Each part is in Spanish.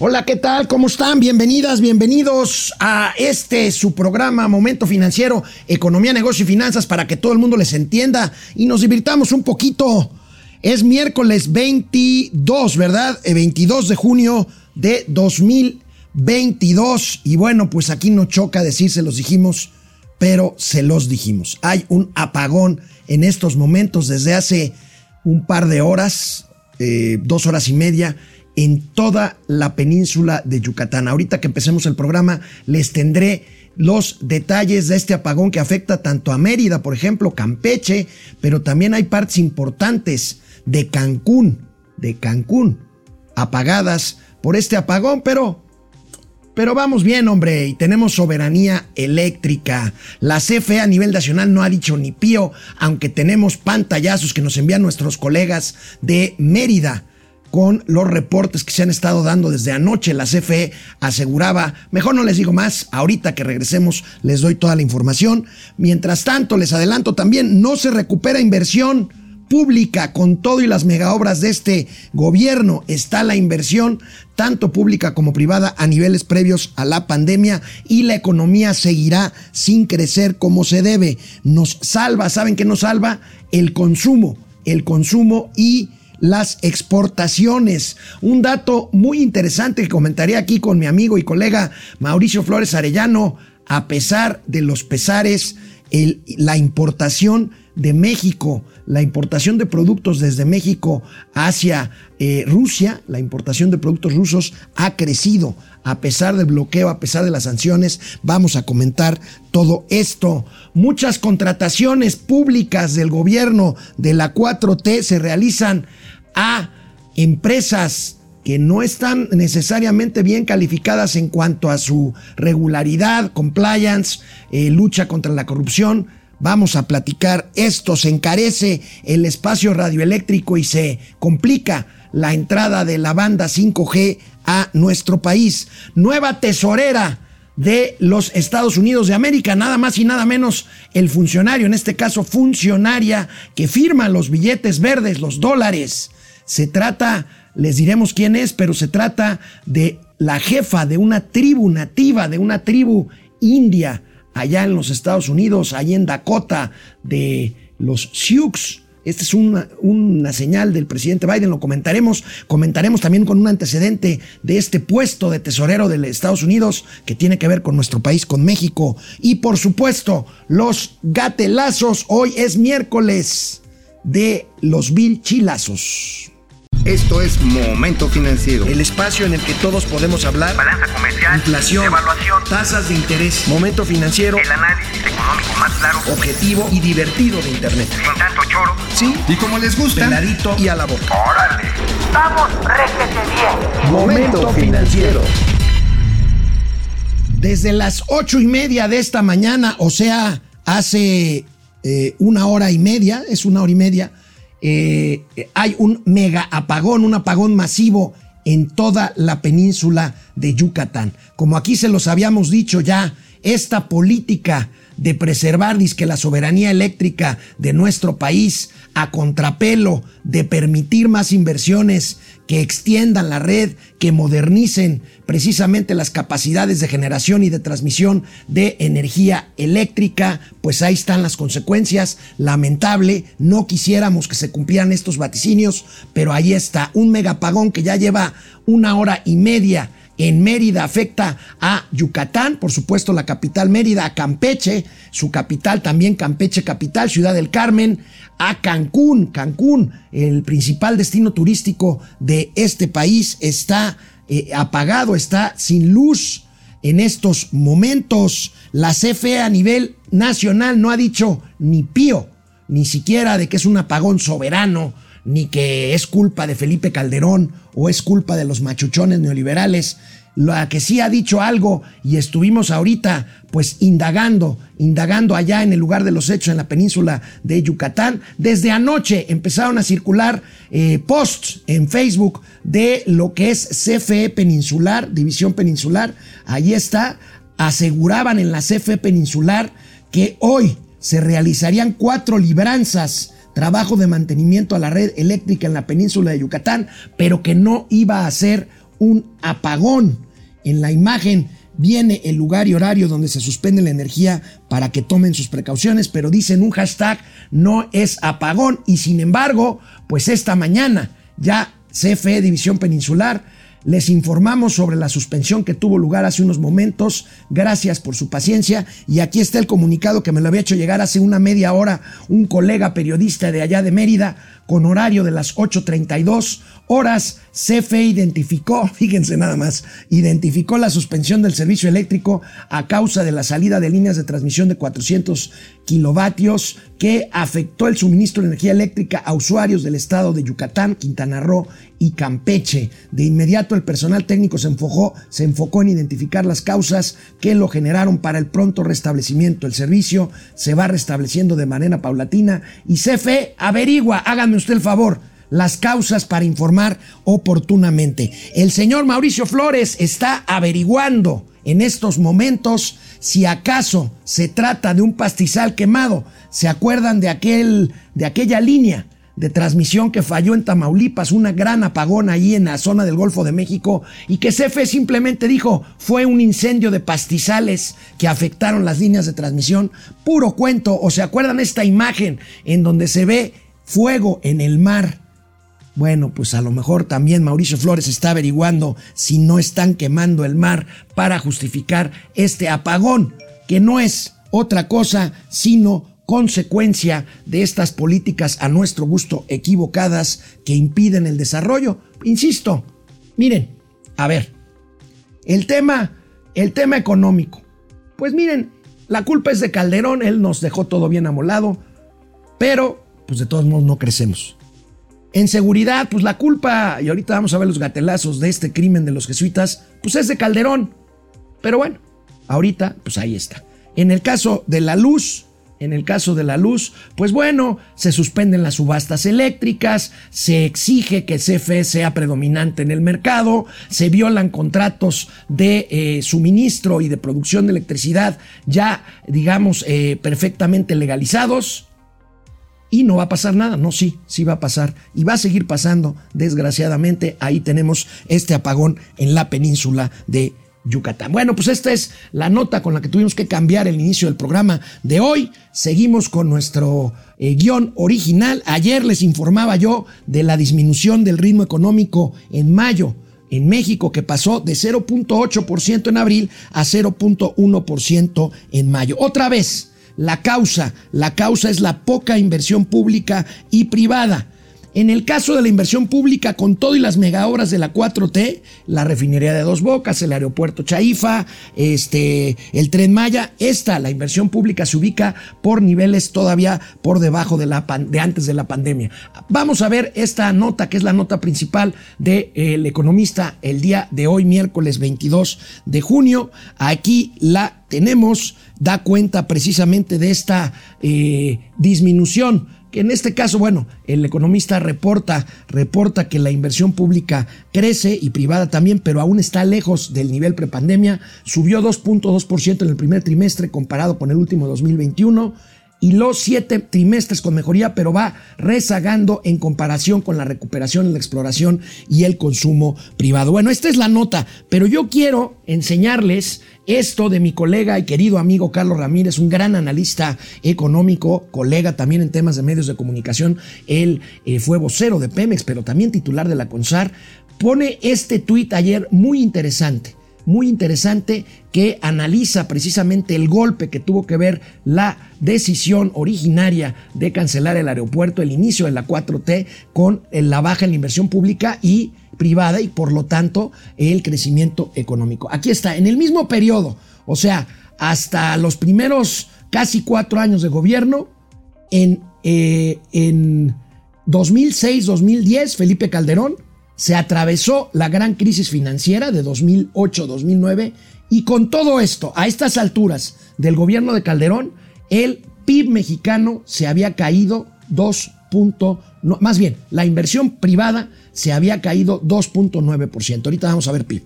Hola, ¿qué tal? ¿Cómo están? Bienvenidas, bienvenidos a este su programa Momento Financiero, Economía, Negocio y Finanzas para que todo el mundo les entienda y nos divirtamos un poquito. Es miércoles 22, ¿verdad? 22 eh, de junio de 2022 y bueno, pues aquí no choca decir se los dijimos, pero se los dijimos. Hay un apagón en estos momentos desde hace un par de horas, eh, dos horas y media en toda la península de Yucatán. Ahorita que empecemos el programa les tendré los detalles de este apagón que afecta tanto a Mérida, por ejemplo, Campeche, pero también hay partes importantes de Cancún, de Cancún, apagadas por este apagón, pero pero vamos bien, hombre, y tenemos soberanía eléctrica. La CFE a nivel nacional no ha dicho ni pío, aunque tenemos pantallazos que nos envían nuestros colegas de Mérida con los reportes que se han estado dando desde anoche. La CFE aseguraba, mejor no les digo más, ahorita que regresemos les doy toda la información. Mientras tanto, les adelanto también, no se recupera inversión pública con todo y las megaobras de este gobierno. Está la inversión, tanto pública como privada, a niveles previos a la pandemia y la economía seguirá sin crecer como se debe. Nos salva, ¿saben qué nos salva? El consumo, el consumo y las exportaciones. Un dato muy interesante que comentaré aquí con mi amigo y colega Mauricio Flores Arellano, a pesar de los pesares, la importación de México, la importación de productos desde México hacia eh, Rusia, la importación de productos rusos ha crecido a pesar del bloqueo, a pesar de las sanciones. Vamos a comentar todo esto. Muchas contrataciones públicas del gobierno de la 4T se realizan a empresas que no están necesariamente bien calificadas en cuanto a su regularidad, compliance, eh, lucha contra la corrupción. Vamos a platicar esto, se encarece el espacio radioeléctrico y se complica la entrada de la banda 5G a nuestro país. Nueva tesorera de los Estados Unidos de América, nada más y nada menos el funcionario, en este caso funcionaria, que firma los billetes verdes, los dólares se trata, les diremos quién es, pero se trata de la jefa de una tribu nativa, de una tribu india, allá en los Estados Unidos, allá en Dakota, de los Sioux. Esta es una, una, señal del presidente Biden, lo comentaremos. Comentaremos también con un antecedente de este puesto de tesorero de Estados Unidos que tiene que ver con nuestro país, con México. Y por supuesto, los gatelazos. Hoy es miércoles de los vilchilazos. Esto es Momento Financiero. El espacio en el que todos podemos hablar. Balanza comercial. Inflación. Evaluación. Tasas de interés. Momento Financiero. El análisis económico más claro. Objetivo y divertido de Internet. Sin tanto choro. Sí. Y como les gusta. Peladito y a la boca. Órale. Vamos, réjete bien. Momento Financiero. Desde las ocho y media de esta mañana, o sea, hace eh, una hora y media, es una hora y media, eh, hay un mega apagón, un apagón masivo en toda la península de Yucatán. Como aquí se los habíamos dicho ya, esta política de preservar que la soberanía eléctrica de nuestro país a contrapelo de permitir más inversiones que extiendan la red, que modernicen precisamente las capacidades de generación y de transmisión de energía eléctrica, pues ahí están las consecuencias. Lamentable, no quisiéramos que se cumplieran estos vaticinios, pero ahí está un megapagón que ya lleva una hora y media en Mérida afecta a Yucatán, por supuesto la capital Mérida, a Campeche, su capital también Campeche capital, Ciudad del Carmen, a Cancún, Cancún, el principal destino turístico de este país, está eh, apagado, está sin luz en estos momentos. La CFE a nivel nacional no ha dicho ni pío, ni siquiera de que es un apagón soberano ni que es culpa de Felipe Calderón o es culpa de los machuchones neoliberales. La que sí ha dicho algo y estuvimos ahorita pues indagando, indagando allá en el lugar de los hechos en la península de Yucatán. Desde anoche empezaron a circular eh, posts en Facebook de lo que es CFE Peninsular, División Peninsular. Allí está, aseguraban en la CFE Peninsular que hoy se realizarían cuatro libranzas trabajo de mantenimiento a la red eléctrica en la península de Yucatán, pero que no iba a ser un apagón. En la imagen viene el lugar y horario donde se suspende la energía para que tomen sus precauciones, pero dicen un hashtag no es apagón y sin embargo, pues esta mañana ya CFE División Peninsular les informamos sobre la suspensión que tuvo lugar hace unos momentos. Gracias por su paciencia. Y aquí está el comunicado que me lo había hecho llegar hace una media hora un colega periodista de allá de Mérida con horario de las 8.32 horas. CFE identificó, fíjense nada más, identificó la suspensión del servicio eléctrico a causa de la salida de líneas de transmisión de 400 kilovatios que afectó el suministro de energía eléctrica a usuarios del estado de Yucatán, Quintana Roo y Campeche. De inmediato el personal técnico se enfocó, se enfocó en identificar las causas que lo generaron para el pronto restablecimiento. El servicio se va restableciendo de manera paulatina y CFE averigua, háganme usted el favor, las causas para informar oportunamente. El señor Mauricio Flores está averiguando en estos momentos si acaso se trata de un pastizal quemado. ¿Se acuerdan de, aquel, de aquella línea de transmisión que falló en Tamaulipas, una gran apagón ahí en la zona del Golfo de México y que CFE simplemente dijo fue un incendio de pastizales que afectaron las líneas de transmisión? Puro cuento. ¿O se acuerdan esta imagen en donde se ve fuego en el mar? Bueno, pues a lo mejor también Mauricio Flores está averiguando si no están quemando el mar para justificar este apagón, que no es otra cosa sino consecuencia de estas políticas a nuestro gusto equivocadas que impiden el desarrollo. Insisto, miren, a ver, el tema, el tema económico. Pues miren, la culpa es de Calderón, él nos dejó todo bien amolado, pero pues de todos modos no crecemos. En seguridad, pues la culpa, y ahorita vamos a ver los gatelazos de este crimen de los jesuitas, pues es de Calderón. Pero bueno, ahorita, pues ahí está. En el caso de la luz, en el caso de la luz, pues bueno, se suspenden las subastas eléctricas, se exige que CFE sea predominante en el mercado, se violan contratos de eh, suministro y de producción de electricidad ya, digamos, eh, perfectamente legalizados y no va a pasar nada. No, sí, sí va a pasar y va a seguir pasando. Desgraciadamente, ahí tenemos este apagón en la península de Yucatán. Bueno, pues esta es la nota con la que tuvimos que cambiar el inicio del programa de hoy. Seguimos con nuestro eh, guion original. Ayer les informaba yo de la disminución del ritmo económico en mayo en México que pasó de 0.8% en abril a 0.1% en mayo. Otra vez, la causa, la causa es la poca inversión pública y privada. En el caso de la inversión pública, con todo y las megaobras de la 4T, la refinería de Dos Bocas, el aeropuerto Chaifa, este, el tren Maya, esta, la inversión pública se ubica por niveles todavía por debajo de, la, de antes de la pandemia. Vamos a ver esta nota, que es la nota principal del de, economista el día de hoy, miércoles 22 de junio. Aquí la tenemos, da cuenta precisamente de esta eh, disminución en este caso, bueno, el economista reporta, reporta que la inversión pública crece y privada también, pero aún está lejos del nivel prepandemia. Subió 2.2% en el primer trimestre comparado con el último 2021 y los siete trimestres con mejoría, pero va rezagando en comparación con la recuperación, la exploración y el consumo privado. Bueno, esta es la nota, pero yo quiero enseñarles esto de mi colega y querido amigo Carlos Ramírez, un gran analista económico, colega también en temas de medios de comunicación. Él eh, fue vocero de Pemex, pero también titular de la CONSAR. Pone este tuit ayer muy interesante muy interesante que analiza precisamente el golpe que tuvo que ver la decisión originaria de cancelar el aeropuerto, el inicio de la 4T, con la baja en la inversión pública y privada y por lo tanto el crecimiento económico. Aquí está, en el mismo periodo, o sea, hasta los primeros casi cuatro años de gobierno, en, eh, en 2006-2010, Felipe Calderón se atravesó la gran crisis financiera de 2008-2009 y con todo esto, a estas alturas del gobierno de Calderón, el PIB mexicano se había caído 2. más bien, la inversión privada se había caído 2.9%. Ahorita vamos a ver PIB.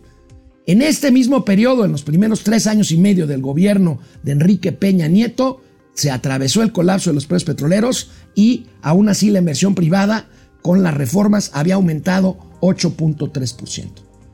En este mismo periodo, en los primeros tres años y medio del gobierno de Enrique Peña Nieto, se atravesó el colapso de los precios petroleros y aún así la inversión privada con las reformas había aumentado 8.3%.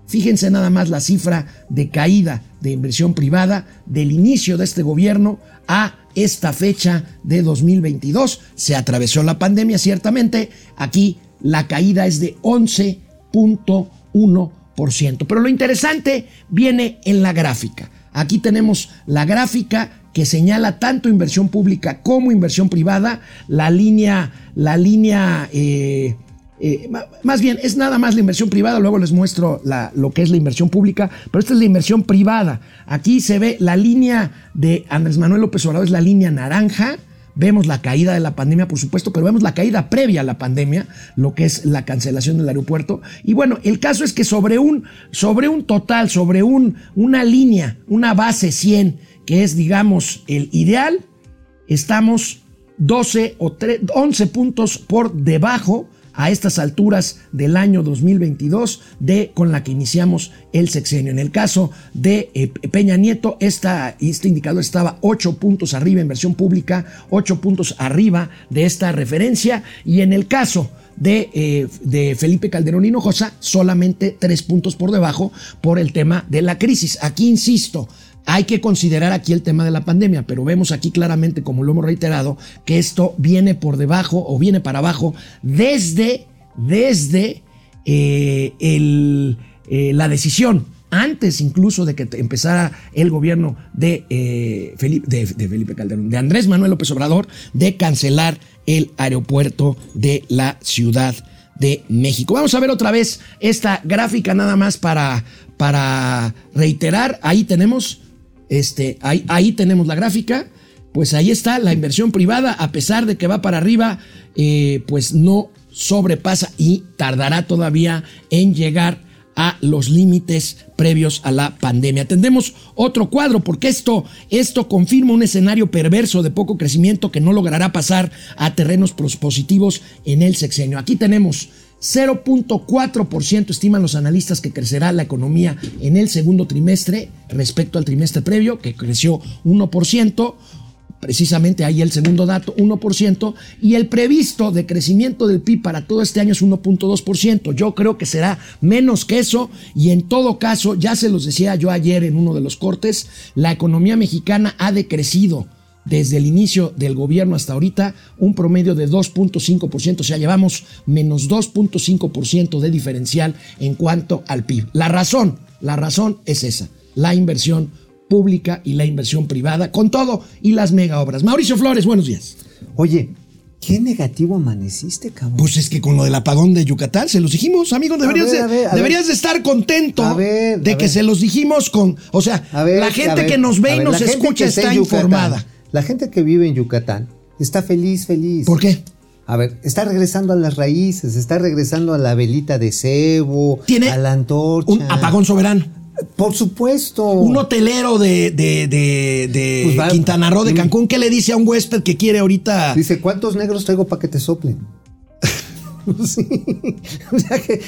Fíjense nada más la cifra de caída de inversión privada del inicio de este gobierno a esta fecha de 2022. Se atravesó la pandemia, ciertamente. Aquí la caída es de 11.1%. Pero lo interesante viene en la gráfica. Aquí tenemos la gráfica que señala tanto inversión pública como inversión privada. La línea, la línea eh, eh, más bien, es nada más la inversión privada, luego les muestro lo que es la inversión pública, pero esta es la inversión privada. Aquí se ve la línea de Andrés Manuel López Obrador, es la línea naranja. Vemos la caída de la pandemia, por supuesto, pero vemos la caída previa a la pandemia, lo que es la cancelación del aeropuerto. Y bueno, el caso es que sobre un, sobre un total, sobre un, una línea, una base 100, que es, digamos, el ideal, estamos 12 o 11 puntos por debajo a estas alturas del año 2022 de con la que iniciamos el sexenio. En el caso de eh, Peña Nieto, esta, este indicador estaba 8 puntos arriba en versión pública, 8 puntos arriba de esta referencia y en el caso de, eh, de, Felipe Calderón Hinojosa, solamente tres puntos por debajo por el tema de la crisis. Aquí insisto, hay que considerar aquí el tema de la pandemia, pero vemos aquí claramente, como lo hemos reiterado, que esto viene por debajo o viene para abajo desde, desde eh, eh, la decisión antes incluso de que empezara el gobierno de, eh, Felipe, de, Felipe Calderón, de Andrés Manuel López Obrador, de cancelar el aeropuerto de la Ciudad de México. Vamos a ver otra vez esta gráfica nada más para, para reiterar. Ahí tenemos este, ahí, tenemos la gráfica. Pues ahí está la inversión privada, a pesar de que va para arriba, eh, pues no sobrepasa y tardará todavía en llegar a los límites previos a la pandemia. Tendremos otro cuadro porque esto, esto confirma un escenario perverso de poco crecimiento que no logrará pasar a terrenos positivos en el sexenio. Aquí tenemos 0.4% estiman los analistas que crecerá la economía en el segundo trimestre respecto al trimestre previo, que creció 1%. Precisamente ahí el segundo dato, 1%, y el previsto de crecimiento del PIB para todo este año es 1.2%. Yo creo que será menos que eso, y en todo caso, ya se los decía yo ayer en uno de los cortes, la economía mexicana ha decrecido desde el inicio del gobierno hasta ahorita un promedio de 2.5%, o sea, llevamos menos 2.5% de diferencial en cuanto al PIB. La razón, la razón es esa, la inversión pública y la inversión privada, con todo y las mega obras. Mauricio Flores, buenos días. Oye, ¿Qué negativo amaneciste, cabrón? Pues es que con lo del apagón de Yucatán, se los dijimos, amigo, deberías, de, deberías de estar contento de que se los dijimos con, o sea, la gente que nos ve y nos escucha está informada. La gente que vive en Yucatán está feliz, feliz. ¿Por qué? A ver, está regresando a las raíces, está regresando a la velita de cebo, ¿Tiene a la antorcha. Un apagón soberano. Por supuesto. Un hotelero de, de, de, pues Quintana Roo, de Cancún, ¿qué le dice a un huésped que quiere ahorita? Dice, ¿cuántos negros traigo para que te soplen? Sí. ya, que,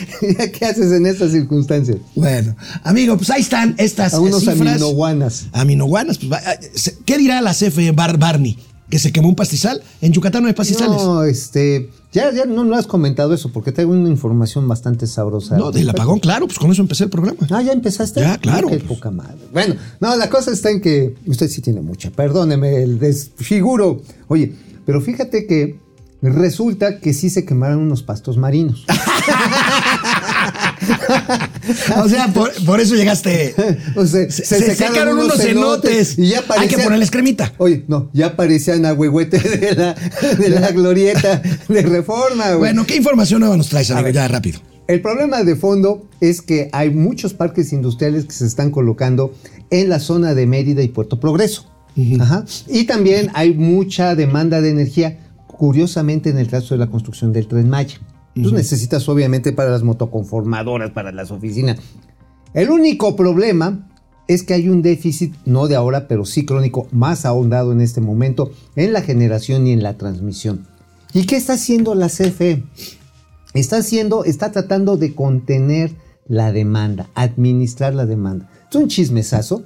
¿qué haces en estas circunstancias? Bueno, amigo, pues ahí están estas a unos cifras. aminoguanas. Aminoguanas, pues, ¿qué dirá la CFE Bar Barney? ¿Que se quemó un pastizal? En Yucatán no hay pastizales. No, este. Ya, ya no, no has comentado eso porque tengo una información bastante sabrosa. No, del apagón, claro, pues con eso empecé el programa. Ah, ya empezaste. Ya, claro. Qué poca madre. Bueno, no, la cosa está en que usted sí tiene mucha. Perdóneme el desfiguro. Oye, pero fíjate que Resulta que sí se quemaron unos pastos marinos. o sea, por, eso llegaste. O sea, se, secaron, unos cenotes. Y ya Hay que ponerles cremita. Oye, no, ya parecían agüehuete de la, de la glorieta de reforma. Bueno, ¿qué información nueva nos traes, amigo? Ya rápido. El problema de fondo es que hay muchos parques industriales que se están colocando en la zona de Mérida y Puerto Progreso. Ajá. Y también hay mucha demanda de energía curiosamente en el caso de la construcción del tren Maya. Tú necesitas obviamente para las motoconformadoras, para las oficinas. El único problema es que hay un déficit, no de ahora, pero sí crónico, más ahondado en este momento, en la generación y en la transmisión. ¿Y qué está haciendo la CFE? Está haciendo, está tratando de contener la demanda, administrar la demanda. Es un chismesazo.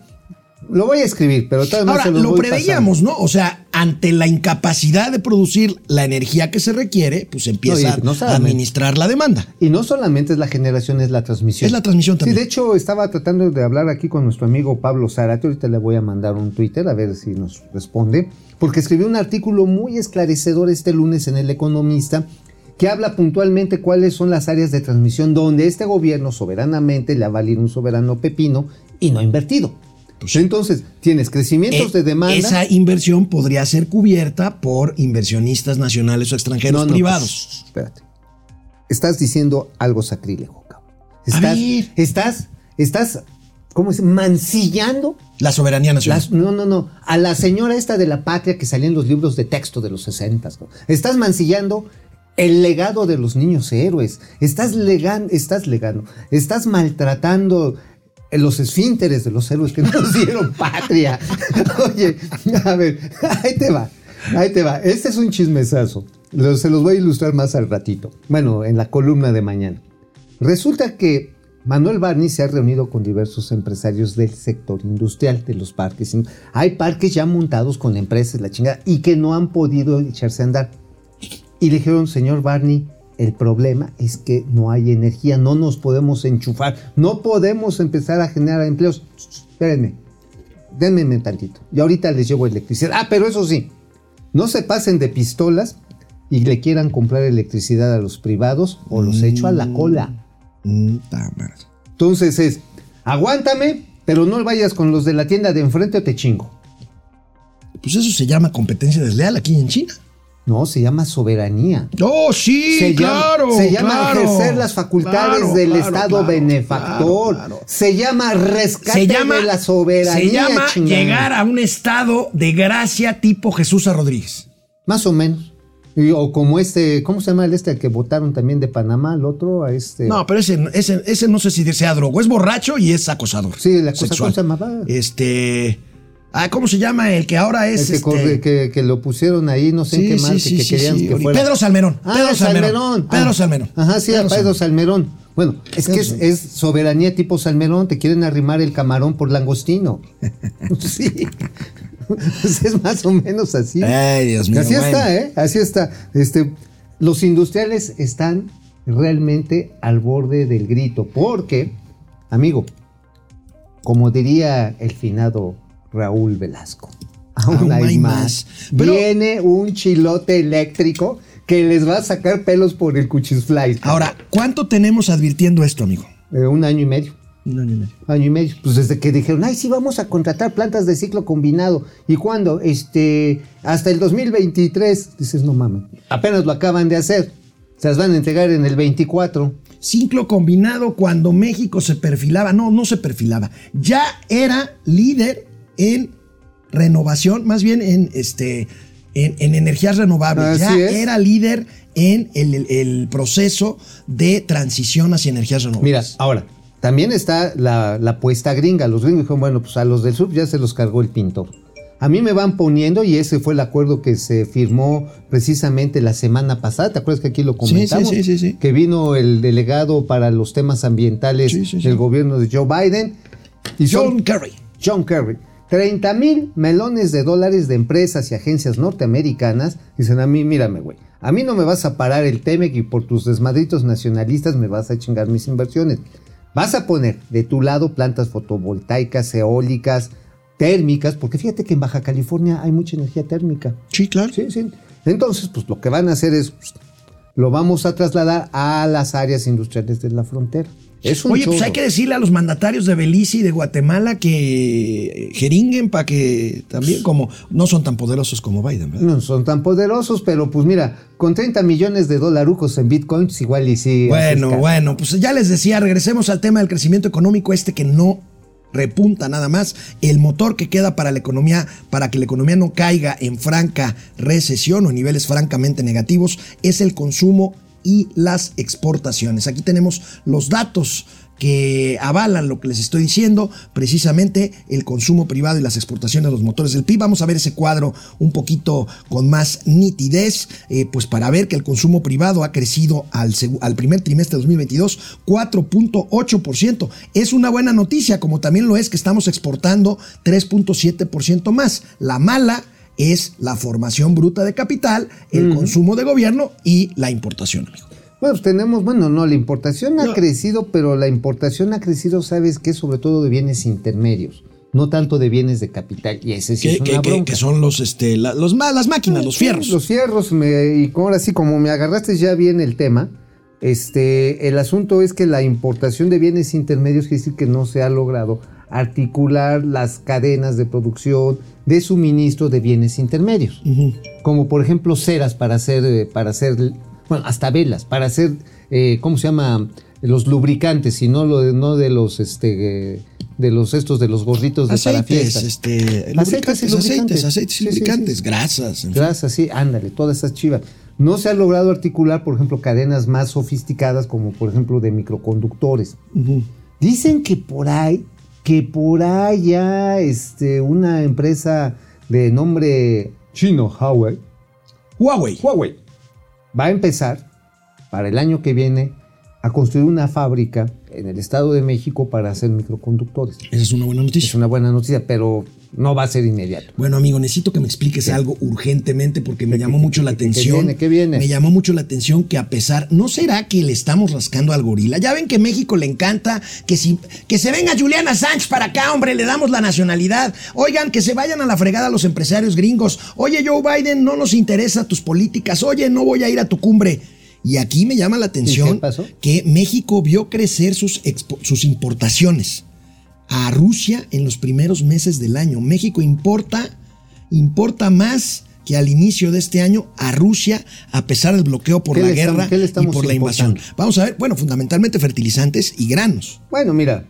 Lo voy a escribir, pero todavía Ahora, lo preveíamos, ¿no? O sea, ante la incapacidad de producir la energía que se requiere, pues empieza No, y no a administrar la demanda. Y no solamente es la generación, es la transmisión. Es la transmisión también. Sí, de hecho, estaba tratando de hablar aquí con nuestro amigo Pablo Zárate. Ahorita le voy a mandar un Twitter a ver si nos responde. Porque escribió un artículo muy esclarecedor este lunes en El Economista que habla puntualmente cuáles son las áreas de transmisión donde este gobierno soberanamente le ha valido un soberano pepino y no ha invertido. Entonces, tienes crecimientos Pues Eh, de demanda. Esa inversión podría ser cubierta por inversionistas nacionales o extranjeros No, no, privados. pues, espérate. Estás diciendo algo sacrílego, cabrón. Estás, estás, estás, ¿cómo es? Mancillando. La soberanía nacional. las- no, no, no. A la señora esta de la patria que salía en los libros de texto de los 60. Estás mancillando el legado de los niños héroes. Estás legan, estás legando. Estás maltratando los esfínteres de los héroes que nos dieron patria. Oye, a ver, ahí te va. Ahí te va. Este es un chismesazo. Lo- se los voy a ilustrar más al ratito. Bueno, en la columna de mañana. Resulta que Manuel Barney se ha reunido con diversos empresarios del sector industrial de los parques. Hay parques ya montados con empresas, la chingada, y que no han podido echarse a andar. Y le dijeron, señor Barney, el problema es que no hay energía, no nos podemos enchufar, no podemos empezar a generar empleos. Espérenme, denme tantito. Y ahorita les llevo electricidad. Ah, pero eso sí, no se pasen de pistolas y le quieran comprar electricidad a los privados o los echo a la cola. Mm. Entonces es, aguántame, pero no vayas con los de la tienda de enfrente o te chingo. Pues eso se llama competencia desleal aquí en China. No, se llama soberanía. Oh, sí, se claro. llama, se llama claro, ejercer las facultades claro, del claro, Estado benefactor. Se llama rescate Se llama, de la soberanía. se llama llegar a un estado de gracia tipo Jesús a Rodríguez. Más o menos. Y- o como este, ¿cómo se llama el este al que votaron también de Panamá? El otro, a este. No, pero ese, ese, ese no sé si sea drogo. Es borracho y es acosador. Sí, el acosador, sexual. ¿cómo se llamaba? Este. Ah, ¿cómo se llama? El que ahora el es. que, este, que, que lo pusieron ahí, no sé en qué sí, mal, sí, que querían que fuera. Pedro Salmerón. Ah, Pedro Salmerón. Salmerón. Pedro Ah, Salmerón. Ajá, sí, Pedro Salmerón. Bueno, es que es, soberanía tipo Salmerón, te quieren arrimar el camarón por langostino. sí. Pues es más o menos así. Ay, Dios mío. Así bueno. está, ¿eh? Así está. Este, los industriales están realmente al borde del grito, porque, amigo, como diría el finado Raúl Velasco, aún, hay, más. Pero- Viene un chilote eléctrico que les va a sacar pelos por el cuchisfly. Ahora, ¿cuánto tenemos advirtiendo esto, amigo? Eh, un año y medio. Un año y medio. Año y medio. Pues desde que dijeron, ay, sí, vamos a contratar plantas de ciclo combinado. ¿Y cuándo? Este, hasta el 2023. Dices, no mames. Apenas lo acaban de hacer. Se las van a entregar en el 24. Ciclo combinado cuando México se perfilaba, no, no se perfilaba, ya era líder en renovación, más bien en este en, en energías renovables, Así ya es. era líder en el, proceso de transición hacia energías Mira, renovables. ahora, también está la, la apuesta gringa. Los gringos dijeron, bueno, pues a los del sur ya se los cargó el pintor. A mí me van poniendo, y ese fue el acuerdo que se firmó precisamente la semana pasada. ¿Te acuerdas que aquí lo comentamos? sí, sí, sí. Que vino el delegado para los temas ambientales del gobierno de Joe Biden. Y son- John Kerry. John Kerry. 30 mil melones de dólares de empresas y agencias norteamericanas dicen a mí, mírame, güey, a mí no me vas a parar el TEMEC y por tus desmadritos nacionalistas me vas a chingar mis inversiones. Vas a poner de tu lado plantas fotovoltaicas, eólicas, térmicas, porque fíjate que en Baja California hay mucha energía térmica. Sí, claro. Sí, sí. Entonces, pues lo que van a hacer es, pues, lo vamos a trasladar a las áreas industriales de la frontera. Es un Oye, pues hay que decirle a los mandatarios de Belice y de Guatemala que jeringuen para que también, como no son tan poderosos como Biden, ¿verdad? No son tan poderosos, pero pues mira, con 30 millones de dolarucos en bitcoins, igual y sí. Bueno, bueno, pues ya les decía, regresemos al tema del crecimiento económico, este que no repunta nada más, el motor que queda para la economía, para que la economía no caiga en franca recesión o niveles francamente negativos, es el consumo y las exportaciones. Aquí tenemos los datos que avalan lo que les estoy diciendo, precisamente el consumo privado y las exportaciones de los motores del PIB. Vamos a ver ese cuadro un poquito con más nitidez, eh, pues para ver que el consumo privado ha crecido al, al primer trimestre de 2022 4.8%. Es una buena noticia, como también lo es que estamos exportando 3.7% más. La mala es la formación bruta de capital, el consumo de gobierno y la importación, amigo. Bueno, pues tenemos, bueno, no, la importación ha No. crecido, pero la importación ha crecido, ¿sabes qué? Sobre todo de bienes intermedios, no tanto de bienes de capital. Y ese sí Que, es una que- bronca. que son los, este, la- los, las máquinas, los Sí, fierros. Los fierros, me- y ahora sí, como me agarraste ya bien el tema, este, el asunto es que la importación de bienes intermedios quiere decir que no se ha logrado articular las cadenas de producción, de suministro de bienes intermedios. Como por ejemplo ceras para hacer, eh, para hacer, bueno, hasta velas, para hacer, eh, ¿cómo se llama? Los lubricantes, y no, lo de, no de los, este, eh, de los estos, de los gorritos de para Aceites, fiestas. este, Aceites y lubricantes, aceites, aceites y Sí, sí, lubricantes, sí. grasas. en fin. Grasas, sí, ándale, todas esas chivas. No se ha logrado articular, por ejemplo, cadenas más sofisticadas como por ejemplo de microconductores. Dicen que por ahí, que por ahí ya este, una empresa de nombre chino, Huawei, Huawei. Huawei, va a empezar para el año que viene a construir una fábrica en el Estado de México para hacer microconductores. Esa es una buena Es noticia. una buena noticia, pero no va a ser inmediato. Bueno, amigo, necesito que me expliques algo urgentemente porque me llamó mucho la qué atención. viene? ¿Qué viene? Me llamó mucho la atención que a pesar, ¿no será que le estamos rascando al gorila? Ya ven que México le encanta que si que se venga Juliana Sánchez para acá, hombre, le damos la nacionalidad. Oigan, que se vayan a la fregada los empresarios gringos. Oye, Joe Biden, no nos interesa tus políticas. Oye, no voy a ir a tu cumbre. Y aquí me llama la atención que México vio crecer sus, sus importaciones a Rusia en los primeros meses del año. México importa, importa más que al inicio de este año a Rusia, a pesar del bloqueo por ¿Qué la estamos- guerra y por la invasión. importando? Vamos a ver, bueno, fundamentalmente fertilizantes y granos. Bueno, mira,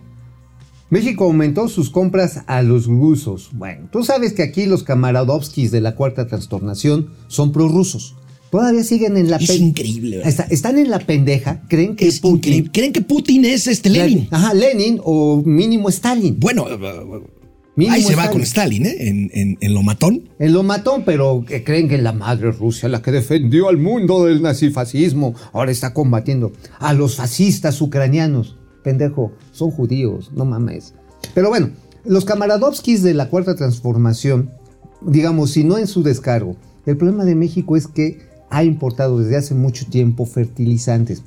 México aumentó sus compras a los rusos. Bueno, tú sabes que aquí los camaradovskis de la Cuarta Trastornación son prorrusos. Todavía siguen en la Es pen- increíble, ¿verdad? Está- están en la pendeja, creen que Es Putin. increíble. ¿Creen que Putin es este Lenin? Ajá, Lenin o mínimo Stalin. Bueno, eh, Mínimo ahí se va con Stalin, ¿eh? En, en- en lo matón. Él lo mató, pero que creen que la madre Rusia, la que defendió al mundo del nazifascismo, ahora está combatiendo a los fascistas ucranianos. Pendejo, son judíos, no mames. Pero bueno, los camaradovskis de la Cuarta Transformación, digamos, si no en su descargo, el problema de México es que ha importado desde hace mucho tiempo fertilizantes.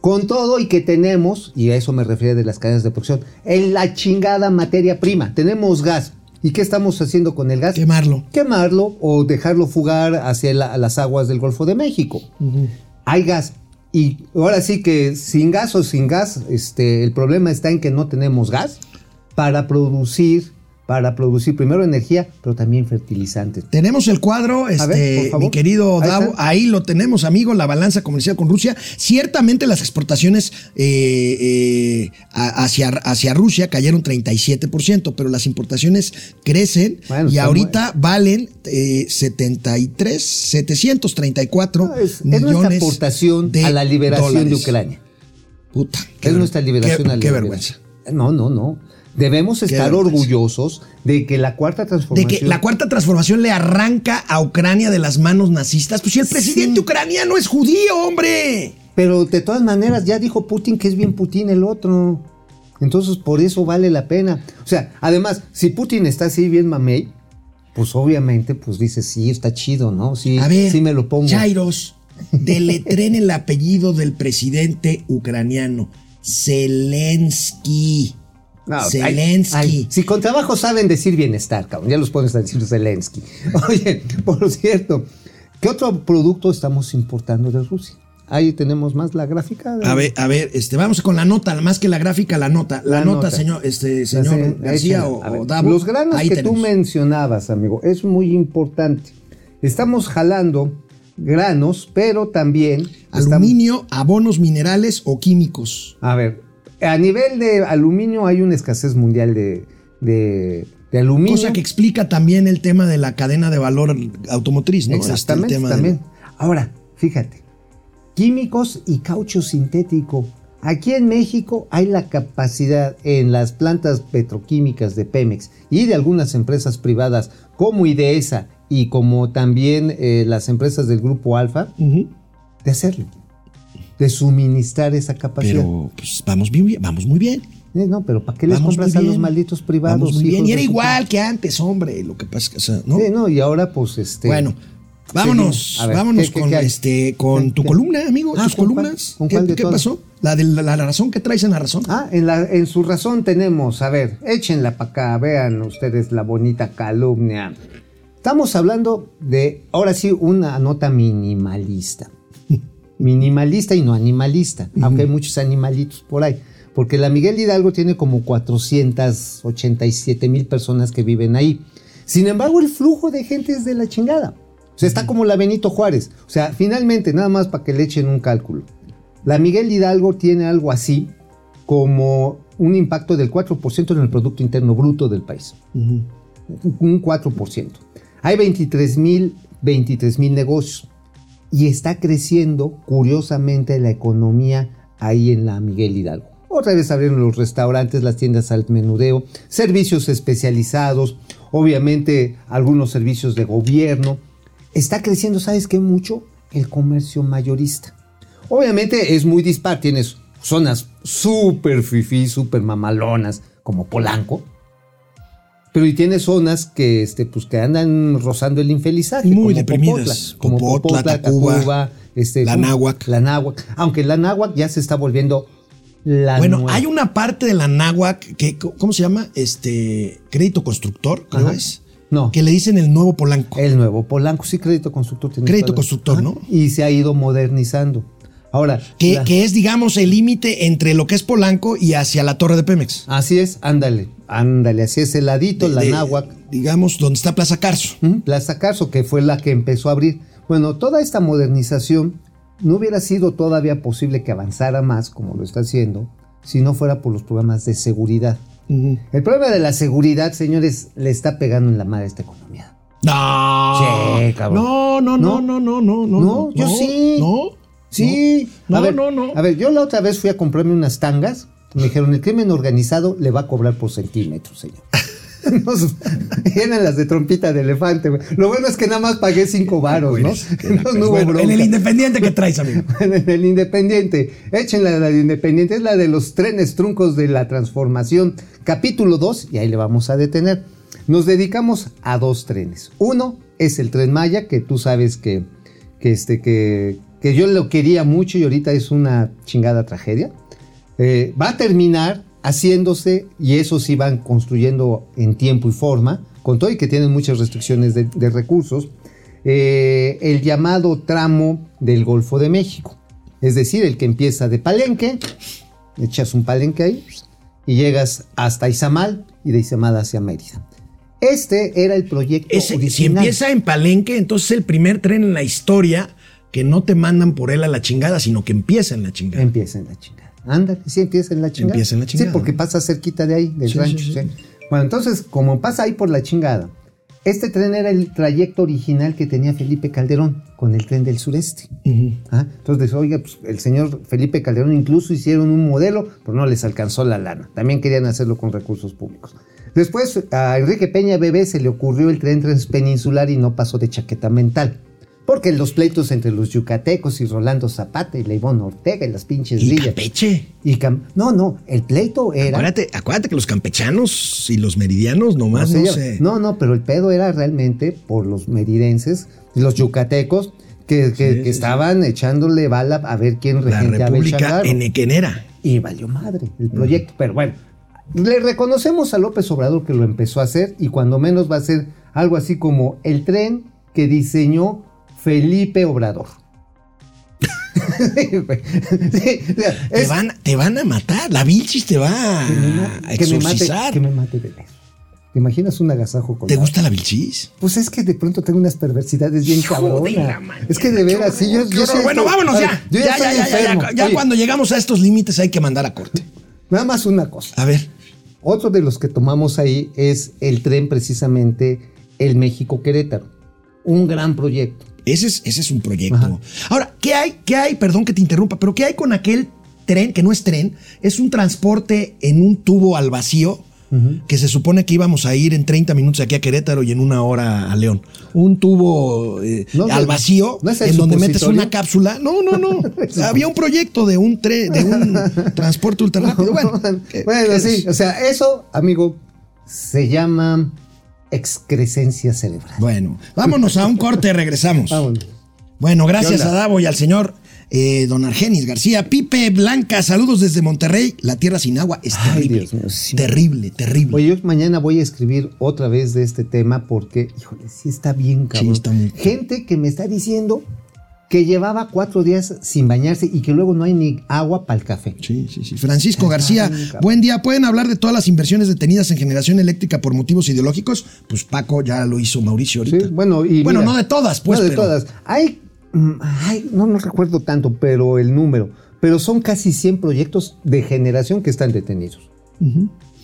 Con todo y que tenemos, y a eso me refiero de las cadenas de producción, en la chingada materia prima. Tenemos gas. ¿Y qué estamos haciendo con el gas? Quemarlo. quemarlo o dejarlo fugar hacia la- las aguas del Golfo de México. Hay gas. Y ahora sí que sin gas o sin gas, este, el problema está en que no tenemos gas para producir, para producir primero energía, pero también fertilizantes. Tenemos el cuadro, este, ver, mi querido Davo, ahí lo tenemos, amigo, la balanza comercial con Rusia. Ciertamente las exportaciones eh, eh, hacia, hacia Rusia cayeron 37%, pero las importaciones crecen Bueno, y ahorita valen eh, 73, 734 No, es, es millones nuestra aportación de a la liberación de. Ucrania. Puta. Es nuestra liberación qué- a la Qué liberación. vergüenza. No, no, no. Debemos estar orgullosos de que la cuarta De transformación. que la cuarta transformación le arranca a Ucrania de las manos nazistas. Pues si el presidente ucraniano es judío, hombre. Pero de todas maneras, ya dijo Putin que es bien Putin el otro. Entonces, por eso vale la pena. O sea, además, si Putin está así bien mamey, pues obviamente, pues dice, sí, está chido, ¿no? Sí, A ver, sí me lo pongo. Jairos, deletren el apellido del presidente ucraniano. Zelensky. No, ay, Zelensky. ay, si con trabajo saben decir bienestar, cabrón, ya los pones a decir Zelensky. Oye, por cierto, ¿qué otro producto estamos importando de Rusia? Ahí tenemos más la gráfica. de- A ver, a ver, este, vamos con la nota, más que la gráfica, la nota. La, La nota, nota. señor, este, señor se- García o, ver, o. Los granos Ahí que tenemos. tú mencionabas, amigo, es muy importante. Estamos jalando granos, pero también estamos- Aluminio, abonos minerales o químicos. A ver, a nivel de aluminio hay una escasez mundial de, de, de aluminio. Cosa que explica también el tema de la cadena de valor automotriz, ¿no? Este, Exactamente. Ahora, fíjate, químicos y caucho sintético. Aquí en México hay la capacidad en las plantas petroquímicas de Pemex y de algunas empresas privadas como IDESA y como también eh, las empresas del grupo Alfa de hacerlo, de suministrar esa capacidad. Pero pues vamos bien, vamos muy bien. Eh, no, pero ¿para qué les Vamos compras a los malditos privados? Vamos muy bien. Y era igual que antes, hombre. Lo que pasa es que, o sea, ¿no? Sí, no, y ahora pues este. Bueno, vámonos, ver, vámonos ¿qué- qué- con qué este, con ¿Qué- tu columna, amigo, Ah, tus ¿con cuál? columnas. ¿Con ¿Qué, de pasó? La de la, la razón que traes en la razón. Ah, en, la, en su razón tenemos, a ver, échenla para acá, vean ustedes la bonita calumnia. Estamos hablando de, ahora sí, una nota minimalista. Minimalista y no animalista, aunque hay muchos animalitos por ahí. Porque la Miguel Hidalgo tiene como 487 mil personas que viven ahí. Sin embargo, el flujo de gente es de la chingada. O sea, está como la Benito Juárez. O sea, finalmente, nada más para que le echen un cálculo. La Miguel Hidalgo tiene algo así como un impacto del 4% en el Producto Interno Bruto del país. Un 4%. Hay 23 mil 23 mil negocios y está creciendo curiosamente la economía ahí en la Miguel Hidalgo. Otra vez abrieron los restaurantes, las tiendas al menudeo, servicios especializados, obviamente algunos servicios de gobierno. Está creciendo, ¿sabes qué mucho? El comercio mayorista. Obviamente es muy dispar, tienes zonas súper fifí, súper mamalonas, como Polanco, pero y tienes zonas que, este, pues, que andan rozando el infelizaje. Muy como deprimidas. Popotla, como Popotla, Popotla, Tacuba, Tacuba, este, la. Náhuac. La Náhuac. Aunque la Náhuac ya se está volviendo la Bueno, nueva. hay una parte de la náhuac que, ¿cómo se llama? Este, crédito constructor, creo Ajá. es. No. Que le dicen el nuevo Polanco. El nuevo Polanco, sí, crédito constructor. tienes Crédito constructor. ¿no? Y se ha ido modernizando. Ahora, que, la- que es, digamos, el límite entre lo que es Polanco y hacia la torre de Pemex. así es, ándale, ándale, así es el ladito, la De- Náhuac. Digamos, donde está Plaza Carso. Plaza Carso, que fue la que empezó a abrir. Bueno, toda esta modernización no hubiera sido todavía posible que avanzara más, como lo está haciendo, si no fuera por los programas de seguridad. El problema de la seguridad, señores, le está pegando en la madre a esta economía. No. Sí, cabrón. No, no, no, no, no, no, no. No, yo sí. No. Sí, No, a ver, no, no. A ver, yo la otra vez fui a comprarme unas tangas. Me dijeron, el crimen organizado le va a cobrar por centímetros, señor. Nos- eran las de trompita de elefante. güey. Lo bueno es que nada más pagué cinco varos, ¿no? Pues, No, no bueno, en el independiente que traes, amigo. en el Independiente. Échenla la de Independiente. Es la de los trenes truncos de la transformación. Capítulo 2, y ahí le vamos a detener. Nos dedicamos a dos trenes. Uno es el tren Maya, que tú sabes que, que, este, que, que yo lo quería mucho y ahorita es una chingada tragedia. Eh, va a terminar haciéndose, y eso sí van construyendo en tiempo y forma, con todo y que tienen muchas restricciones de, de recursos, eh, el llamado tramo del Golfo de México. Es decir, el que empieza de Palenque, echas un palenque ahí y llegas hasta Izamal y de Izamal hacia Mérida. Este era el proyecto Ese, si original. empieza en Palenque, entonces es el primer tren en la historia que no te mandan por él a la chingada, sino que empieza en la chingada. Empieza en la chingada. Ándale, sí, empieza en la chingada. Empieza en la chingada. Sí, porque pasa cerquita de ahí, del Sí, rancho. sí, sí. sí. Bueno, entonces, como pasa ahí por la chingada, este tren era el trayecto original que tenía Felipe Calderón con el tren del sureste. Ah, Entonces, oiga, pues, el señor Felipe Calderón incluso hicieron un modelo, pero no les alcanzó la lana. También querían hacerlo con recursos públicos. Después, a Enrique Peña Bebé se le ocurrió el tren transpeninsular y no pasó de chaqueta mental. Porque los pleitos entre los yucatecos y Rolando Zapata y Leivón Ortega y las pinches Y villas. Campeche. Y cam- no, no, el pleito era. Acuérdate, acuérdate que los campechanos y los meridianos nomás no, no, sé. no, no, pero el pedo era realmente por los meridenses, los yucatecos, que, que- que estaban echándole bala a ver quién la regenteaba el República. Enequenera. Y valió madre el proyecto. Pero bueno, le reconocemos a López Obrador que lo empezó a hacer y cuando menos va a ser algo así como el tren que diseñó Felipe Obrador. Sí, güey. Sí, o sea, Te van, te van a matar. La Vilchis te va que me a que me mate, exorcizar. que me mate beso. ¿Te imaginas un agasajo con ¿Te la- gusta la Vilchis? Pues es que de pronto tengo unas perversidades bien cabronas. Es que de veras, sí, yo, bueno, vámonos ya. Yo ya, ya, ya, ya, Oye, cuando llegamos a estos límites hay que mandar a corte. Nada más una cosa. A ver. Otro de los que tomamos ahí es el tren precisamente el México Querétaro. Un gran proyecto. Ese es, ese es un proyecto. Ajá. Ahora, ¿qué hay? ¿Qué hay? Perdón que te interrumpa, pero ¿qué hay con aquel tren que no es tren? Es un transporte en un tubo al vacío que se supone que íbamos a ir en 30 minutos aquí a Querétaro y en una hora a León. Un tubo eh, No, al vacío, ¿no es en donde metes una cápsula. No, no, no. Había un proyecto de un, tre- de un transporte ultra rápido. Bueno, Bueno, sí, o sea, eso, amigo, se llama excrescencia cerebral. Bueno, vámonos a un corte, regresamos. Vámonos. Bueno, gracias a Davo y al señor eh, don Argenis García. Pipe Blanca, saludos desde Monterrey. La tierra sin agua es Ay, terrible. Dios mío, sí. Terrible, terrible. Oye, yo mañana voy a escribir otra vez de este tema porque, híjole, sí está bien, cabrón. está muy- Gente que me está diciendo que llevaba cuatro días sin bañarse y que luego no hay ni agua para el café. Sí, sí, sí. Francisco García, buen día. ¿Pueden hablar de todas las inversiones detenidas en generación eléctrica por motivos ideológicos? Pues Paco ya lo hizo Mauricio ahorita. Sí, bueno, y Bueno, mira, no de todas, pues. no de pero- todas. Hay, mm, hay- no, no recuerdo tanto, pero el número. Pero son casi 100 proyectos de generación que están detenidos.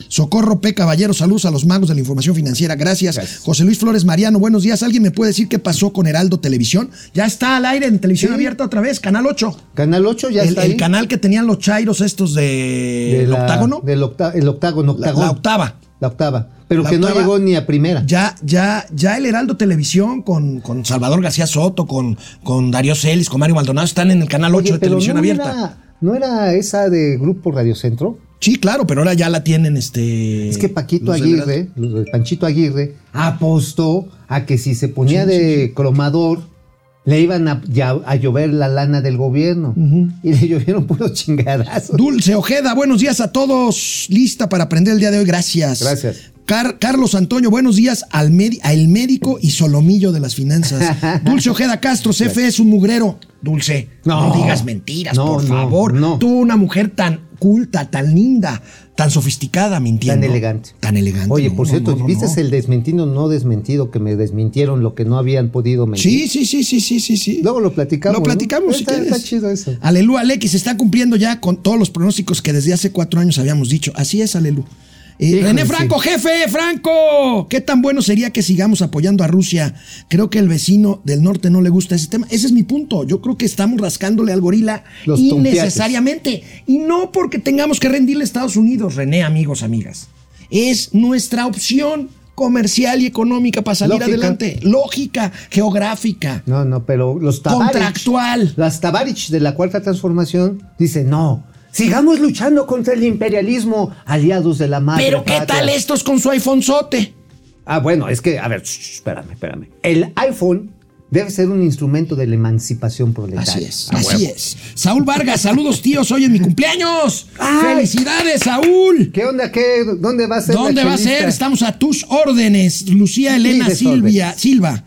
Socorro P. Caballero, saludos a los magos de la información financiera. Gracias. Gracias. José Luis Flores Mariano, buenos días. ¿Alguien me puede decir qué pasó con Heraldo Televisión? Ya está al aire en televisión Sí. abierta otra vez, Canal 8. Canal 8 ya el, está el ahí. canal que tenían los chairos estos de, De el la- octágono. Del octa- el octágono, La- la octava. La octava. Pero La que no llegó ni a primera. Ya, ya, ya el Heraldo Televisión con, con Salvador García Soto, con, con Darío Celis, con Mario Maldonado, están en el canal 8 Oye, de televisión no abierta. Era, ¿No era esa de Grupo Radio Centro? Sí, claro, pero ahora ya la tienen este. Es que Paquito Aguirre, de Panchito Aguirre, apostó a que si se ponía Sí, sí, de cromador, le iban a, ya- a llover la lana del gobierno. Y le llovieron puros chingadazos. Dulce Ojeda, buenos días a todos. Lista para aprender el día de hoy. Gracias. Gracias. Car- Carlos Antonio, buenos días al a el médico y solomillo de las finanzas. Dulce Ojeda Castro, CFE es un mugrero. Dulce, no, No. digas mentiras, No, por favor. no. Tú, una mujer tan culta, tan linda, tan sofisticada, mintiendo. Tan elegante. Tan elegante. Oye, por cierto, ¿viste el desmentido no desmentido que me desmintieron lo que no habían podido mentir? Sí, sí, sí, sí, sí, sí, sí. Luego lo platicamos, Lo platicamos si Está- está chido eso. Alelu, Alex, se está cumpliendo ya con todos los pronósticos que desde hace cuatro años habíamos dicho. Así es, Alelu. Eh, René. Franco, jefe, Franco, ¿qué tan bueno sería que sigamos apoyando a Rusia? Creo que el vecino del norte no le gusta ese tema. Ese es mi punto. Yo creo que estamos rascándole al gorila Los innecesariamente. Y no porque tengamos que rendirle a Estados Unidos, René, amigos, amigas. Es nuestra opción comercial y económica para salir Lógica. adelante. Lógica, geográfica. No, no, pero los Tabarich. Contractual. Las Tabarich de la Cuarta Transformación dicen, no, sigamos luchando contra el imperialismo, aliados de la madre Pero ¿qué patria". tal estos con su iPhone sote? Ah, bueno, es que, a ver, shh, espérame, espérame. El iPhone debe ser un instrumento de la emancipación proletaria. Así es, así huevo. es. Saúl Vargas, saludos tíos, hoy es mi cumpleaños. Ay. ¡Felicidades, Saúl! ¿Qué onda? ¿Qué? ¿Dónde va a ser la ¿Dónde va a ser? Estamos a tus órdenes. Lucía Elena Silvia. Silva.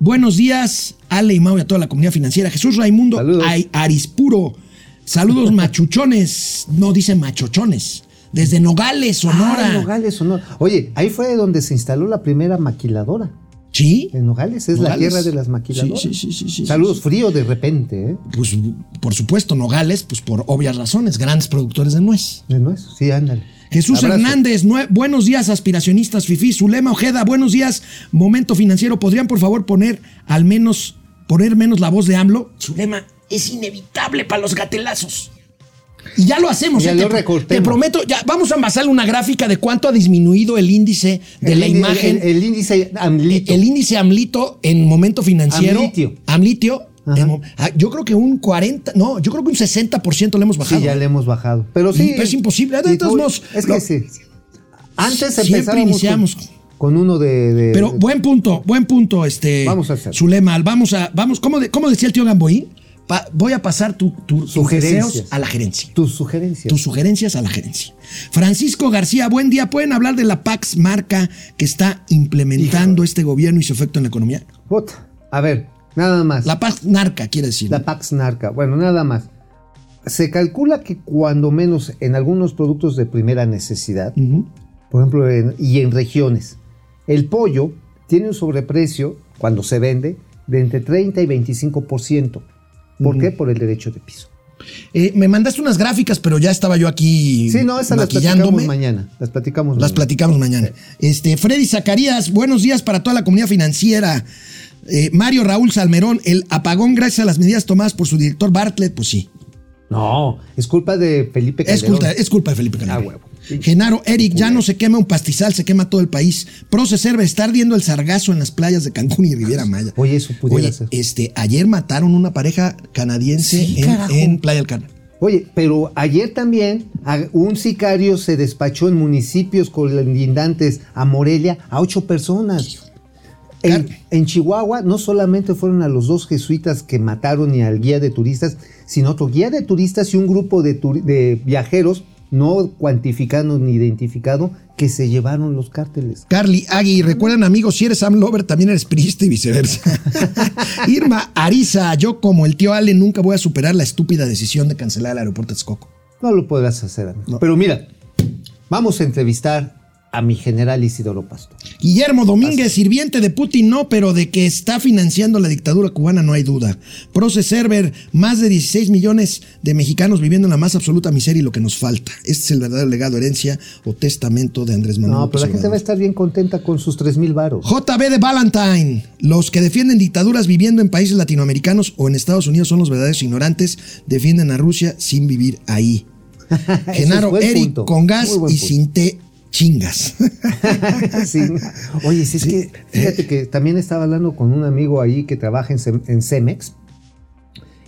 Buenos días, Ale y Mau y a toda la comunidad financiera. Jesús Raimundo. Ay- Arispuro. Saludos machuchones. No dice machochones. Desde Nogales, Sonora. Ah, Nogales, Sonora. Oye, ahí fue donde se instaló la primera maquiladora. ¿Sí? En Nogales, es la tierra de las maquiladoras. Sí, sí, sí, Saludos, frío de repente, ¿eh? Pues por supuesto, Nogales, pues por obvias razones, grandes productores de nuez. De nuez, sí, ándale. Jesús Abrazo. Hernández, buenos días, aspiracionistas Fifi. Zulema Ojeda, buenos días, momento financiero. ¿Podrían por favor poner al menos, poner menos la voz de AMLO? Zulema, es inevitable para los gatelazos. Y ya lo hacemos, Ya ¿eh? lo te, te prometo, ya vamos a envasarle una gráfica de cuánto ha disminuido el índice de El la imagen. El, el índice AMLITO. El índice AMLITO en momento financiero. Amlitio. Amlitio. En ah, yo creo que un 40, no, yo creo que un 60% le hemos bajado. Sí, ya le hemos bajado. Pero sí. Es imposible, de todos modos, Es que lo- sí. Antes Siempre iniciamos. Con, con uno de. de- Pero buen punto, buen punto, este. Vamos a hacer. Zulema, vamos a, vamos, ¿cómo, de- cómo decía el tío Gamboín? Pa- voy a pasar tu, tu- tus Sugerencias. deseos a la gerencia. tus sugerencias. Tus sugerencias a la gerencia. Francisco García, buen día. ¿Pueden hablar de la Pax marca que está implementando este gobierno y su efecto en la economía? A ver, nada más. La Pax Narca, quiere decir. La Pax Narca. Bueno, nada más. Se calcula que cuando menos en algunos productos de primera necesidad, por ejemplo, en- y en regiones, el pollo tiene un sobreprecio cuando se vende de entre 30 y 25%. ¿Por qué? Por el derecho de piso. Eh, me mandaste unas gráficas, pero ya estaba yo aquí Sí, no, esas las platicamos mañana. Las platicamos Las mañana. platicamos mañana. Este, Freddy Zacarías, buenos días para toda la comunidad financiera. Eh, Mario Raúl Salmerón, el apagón gracias a las medidas tomadas por su director Bartlett, pues sí. No, es culpa de Felipe Es Calderón. culpa, es culpa de Felipe Calderón. Ah, huevo. Genaro, Eric, ya no se quema un pastizal, se quema todo el país. Proceserve, está ardiendo el sargazo en las playas de Cancún y Riviera Maya. Oye, eso pudiera Oye, ser. este, ayer mataron una pareja canadiense Sí, en, Playa del Carmen. Oye, pero ayer también un sicario se despachó en municipios colindantes a Morelia a ocho personas. En, Chihuahua no solamente fueron a los dos jesuitas que mataron y al guía de turistas, sino otro guía de turistas y un grupo de viajeros no cuantificado ni identificado que se llevaron los cárteles. Carly, Agui, recuerdan amigos, si eres Sam Lover, también eres priista y viceversa. Irma, Arisa, yo como el tío Ale nunca voy a superar la estúpida decisión de cancelar el aeropuerto de Texcoco. No lo podrás hacer, amigo. No. Pero mira, vamos a entrevistar a mi general Isidoro Pastor. Guillermo Domínguez, sirviente de Putin, no, pero de que está financiando la dictadura cubana no hay duda. Proce Server, más de 16 millones de mexicanos viviendo en la más absoluta miseria y lo que nos falta. Este es el verdadero legado, herencia o testamento de Andrés Manuel. No, pero la gente va a estar bien contenta con sus 3 mil varos. JB de Valentine. Los que defienden dictaduras viviendo en países latinoamericanos o en Estados Unidos son los verdaderos ignorantes. Defienden a Rusia sin vivir ahí. Genaro, Eric, punto. con gas y sin té, chingas. Sí. Oye, si es que fíjate que también estaba hablando con un amigo ahí que trabaja en, en Cemex.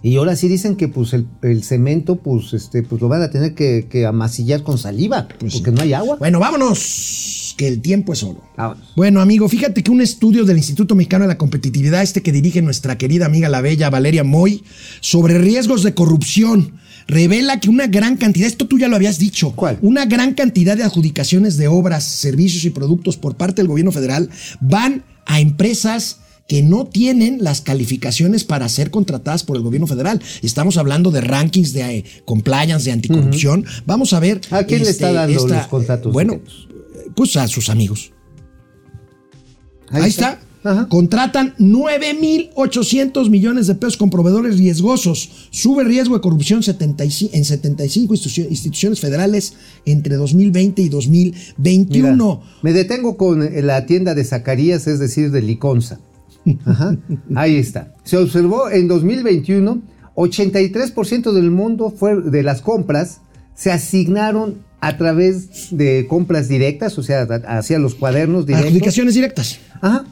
Y ahora sí dicen que pues el, el cemento pues este pues lo van a tener que, que amasillar con saliva porque no hay agua. bueno, vámonos, que el tiempo es oro. Vámonos. Bueno, amigo, fíjate que un estudio del Instituto Mexicano de la Competitividad, este que dirige nuestra querida amiga la bella Valeria Moy, sobre riesgos de corrupción, revela que una gran cantidad, esto tú ya lo habías dicho, ¿Cuál? una gran cantidad de adjudicaciones de obras, servicios y productos por parte del gobierno federal van a empresas que no tienen las calificaciones para ser contratadas por el gobierno federal. Estamos hablando de rankings de eh, compliance, de anticorrupción. Vamos a ver. este, ¿A quién le está dando los contratos Bueno, secretos? pues a sus amigos. Ahí, está. Ajá. Contratan 9.800 millones de pesos con proveedores riesgosos. Sube riesgo de corrupción 75 en 75 institucio- instituciones federales entre 2020 y Mira, 2021. me detengo con eh, la tienda de Zacarías, es decir, de Liconza. Ajá, ahí está. Se observó en 2021, 83% del mundo fue, de las compras se asignaron a través de compras directas, o sea, hacia los cuadernos directos. Adjudicaciones directas. Ajá.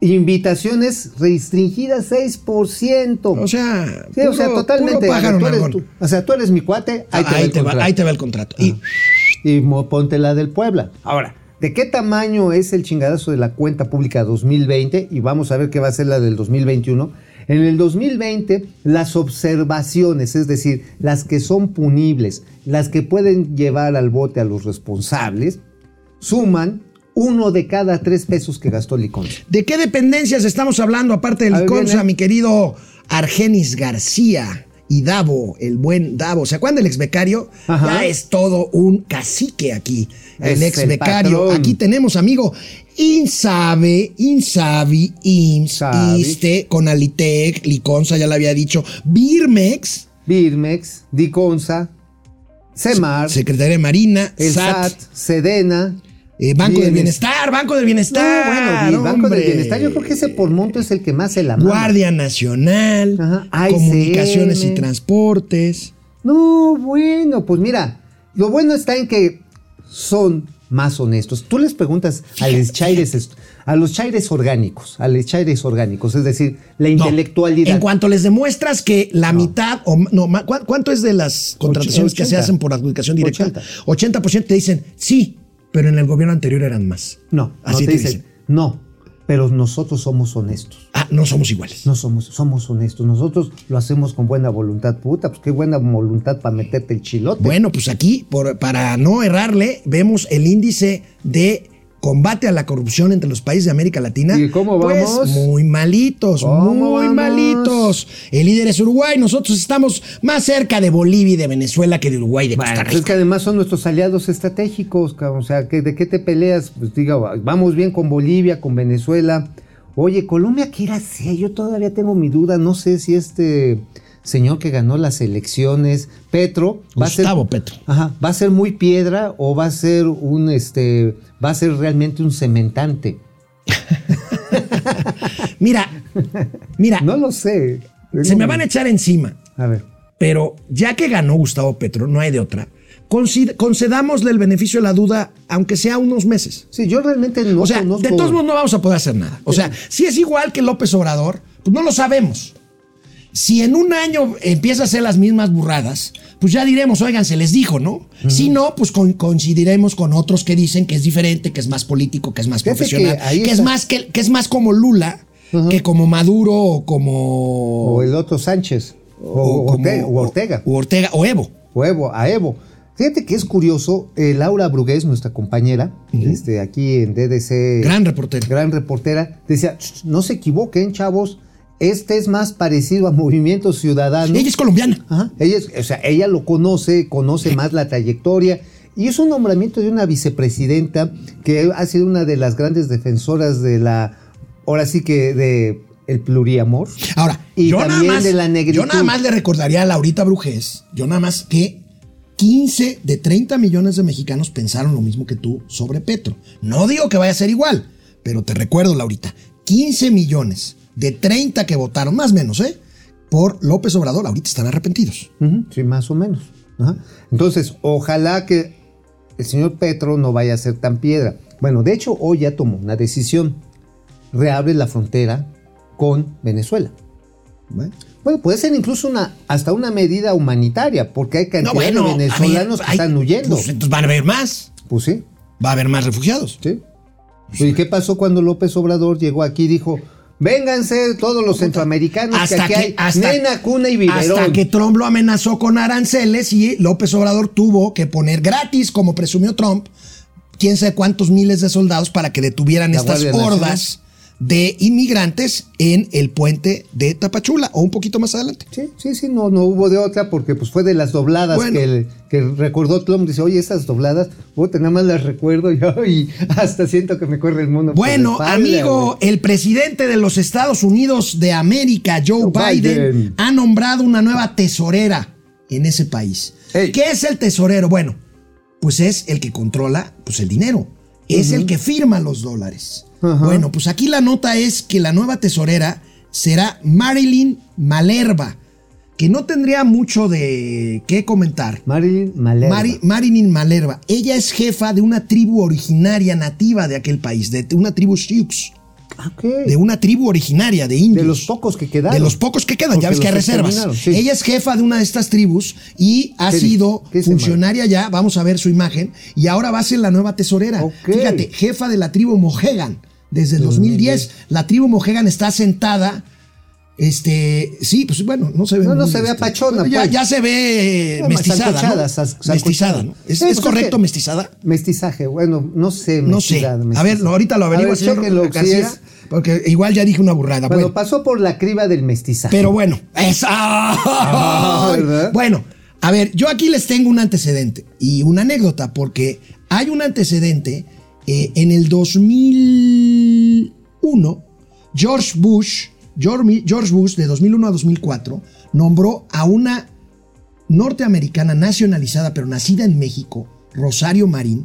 Invitaciones restringidas 6%. O sea, Sí, o sea, totalmente. pájaro tú eres tú. o sea, tú eres mi cuate, ahí te va Ahí te va, contrato. ahí te va el contrato. Y y mo- ponte la del Puebla. Ahora, ¿de qué tamaño es el chingadazo de la cuenta pública 2020? Y vamos a ver qué va a ser la del 2021. En el 2020, las observaciones, es decir, las que son punibles, las que pueden llevar al bote a los responsables, suman uno de cada tres pesos que gastó Liconza. ¿De qué dependencias estamos hablando aparte ver, Liconza, mi querido Argenis García? Y Davo, el buen Davo. ¿Se acuerdan del ex becario? Ajá. Ya es todo un cacique aquí. El Es ex becario. Aquí tenemos, amigo, Insabe, Insabi, Sabi. ISTE, Conalitec, Liconza, ya lo había dicho, Birmex, Birmex, Diconza, Semar, Secretaría de Marina, el SAT, SAT, Sedena. Eh, Banco del Bienes- Bienestar, Banco del No, Bienestar. bueno, Banco del Bienestar, yo creo que ese por monto es el que más se la mama. Guardia Nacional, Ajá. Comunicaciones y Transportes. No, bueno, pues mira, lo bueno está en que son más honestos. Tú les preguntas a los chaires, a los chaires orgánicos, a los chaires orgánicos, es decir, la No, intelectualidad. En cuanto les demuestras que la mitad, o no, ma- ¿cuá- ¿cuánto es de las contrataciones que se 80. hacen por adjudicación directa? 80. 80% te dicen sí, pero en el gobierno anterior eran más. no, así no te, te dicen. dicen, no, pero nosotros somos honestos. Ah, no somos iguales. No somos, somos honestos. Nosotros lo hacemos con buena voluntad, puta. Pues qué buena voluntad para meterte el chilote. Bueno, pues aquí, por- para no errarle, vemos el índice de combate a la corrupción entre los países de América Latina. ¿Y cómo Pues vamos? muy malitos, ¿Cómo muy vamos? malitos. El líder es Uruguay, nosotros estamos más cerca de Bolivia y de Venezuela que de Uruguay y de Costa pues es que Rica. además son nuestros aliados estratégicos, cabrón. o sea, ¿qué- ¿de qué te peleas? Pues diga, vamos bien con Bolivia, con Venezuela. Oye, Colombia, ¿qué irá a hacer? Yo todavía tengo mi duda, no sé si este señor que ganó las elecciones, Petro, va a ser, Gustavo Petro. Ajá, va a ser muy piedra o va a ser un, este, va a ser realmente un cementante. Mira, mira, No lo sé. se me van a echar encima. A ver. Pero ya que ganó Gustavo Petro, no hay de otra. concedámosle el beneficio de la duda, aunque sea unos meses. Sí, yo realmente no O sea, conozco- de todos modos no vamos a poder hacer nada. O sea, si es igual que López Obrador, pues no lo sabemos. Si en un año empieza a hacer las mismas burradas, pues ya diremos, oigan, se les dijo, ¿no? Si no, pues con- coincidiremos con otros que dicen que es diferente, que es más político, que es más Fíjate profesional, que, es más que, que es más como Lula, que como Maduro o como O el otro Sánchez. O, o como- Ortega, o Ortega. o Ortega o Evo. O Evo, a Evo. Fíjate que es curioso, eh, Laura Brugués, nuestra compañera, este, aquí en DDC. Gran reportera. Gran reportera, decía, "Ch, no se equivoquen, chavos, este es más parecido a Movimiento Ciudadano. Ella es colombiana. Ajá. Ella, es- o sea, ella lo conoce, conoce más la trayectoria. Y es un nombramiento de una vicepresidenta que ha sido una de las grandes defensoras de la, ahora sí que de el pluriamor. Ahora, Y yo, nada también más, de la negritud. yo nada más le recordaría a Laurita Brujés, yo nada más que 15 de 30 millones de mexicanos pensaron lo mismo que tú sobre Petro. No digo que vaya a ser igual, pero te recuerdo, Laurita, 15 millones de 30 que votaron, más o menos, ¿eh? Por López Obrador, ahorita están arrepentidos. Sí, más o menos. Ajá. Entonces, ojalá que el señor Petro no vaya a ser tan piedra. Bueno, de hecho, hoy ya tomó una decisión. Reabre la frontera con Venezuela. Bueno, Bueno, puede ser incluso una, hasta una medida humanitaria, porque hay cantidad no, bueno, de ver, venezolanos que hay- están huyendo. Pues, entonces van a haber más, Pues sí, va a haber más refugiados. sí. ¿Y qué pasó cuando López Obrador llegó aquí y dijo, vénganse todos los centroamericanos que aquí hay. nena, cuna y biberón? hasta que Trump lo amenazó con aranceles y López Obrador tuvo que poner gratis, como presumió Trump, quién sabe cuántos miles de soldados para que detuvieran La estas hordas de inmigrantes en el puente de Tapachula o un poquito más adelante. Sí, sí, sí, no, no hubo de otra porque pues fue de las dobladas Bueno. que, el- que recordó Trump. Dice, oye, esas dobladas, puta, nada más las recuerdo yo y hasta siento que me corre el mundo. por Bueno, espalda, amigo, el presidente de los Estados Unidos de América, Joe, Biden, Biden. ha nombrado una nueva tesorera en ese país. ¿Qué es el tesorero? Bueno, pues es el que controla pues, el dinero. Es el que firma los dólares. Ajá. Bueno, pues aquí la nota es que la nueva tesorera será Marilyn Malerba, que no tendría mucho de qué comentar. Marilyn Malerba. Mari- Marilyn Malerba. Ella es jefa de una tribu originaria nativa de aquel país, de una tribu Sioux, de una tribu originaria de indios. De los pocos que quedaron. De los pocos que quedan, ya ves que hay reservas. sí. Ella es jefa de una de estas tribus y ha sido ¿Qué dice funcionaria ya, vamos a ver su imagen, y ahora va a ser la nueva tesorera. Fíjate, jefa de la tribu Mohegan desde el 2010. La tribu Mohegan está sentada. Este, sí, pues bueno, no se ve. No, no se ve este, apachona, Ya, pues. ya se ve No, mestizada. Mestizada, ¿no? ¿Es, Sí, pues es correcto que- mestizada? Mestizaje, bueno, no sé. No sé. A ver, ahorita lo A averiguo, ver, señor chéquenlo, si porque igual ya dije una burrada. Bueno, Bueno, pasó por la criba del mestizaje. pero bueno, es- ¡Ay! ¿verdad? Bueno, a ver, yo aquí les tengo un antecedente y una anécdota, porque hay un antecedente eh, en el 2001, George Bush, George Bush de 2001 a 2004, nombró a una norteamericana nacionalizada, pero nacida en México, Rosario Marín,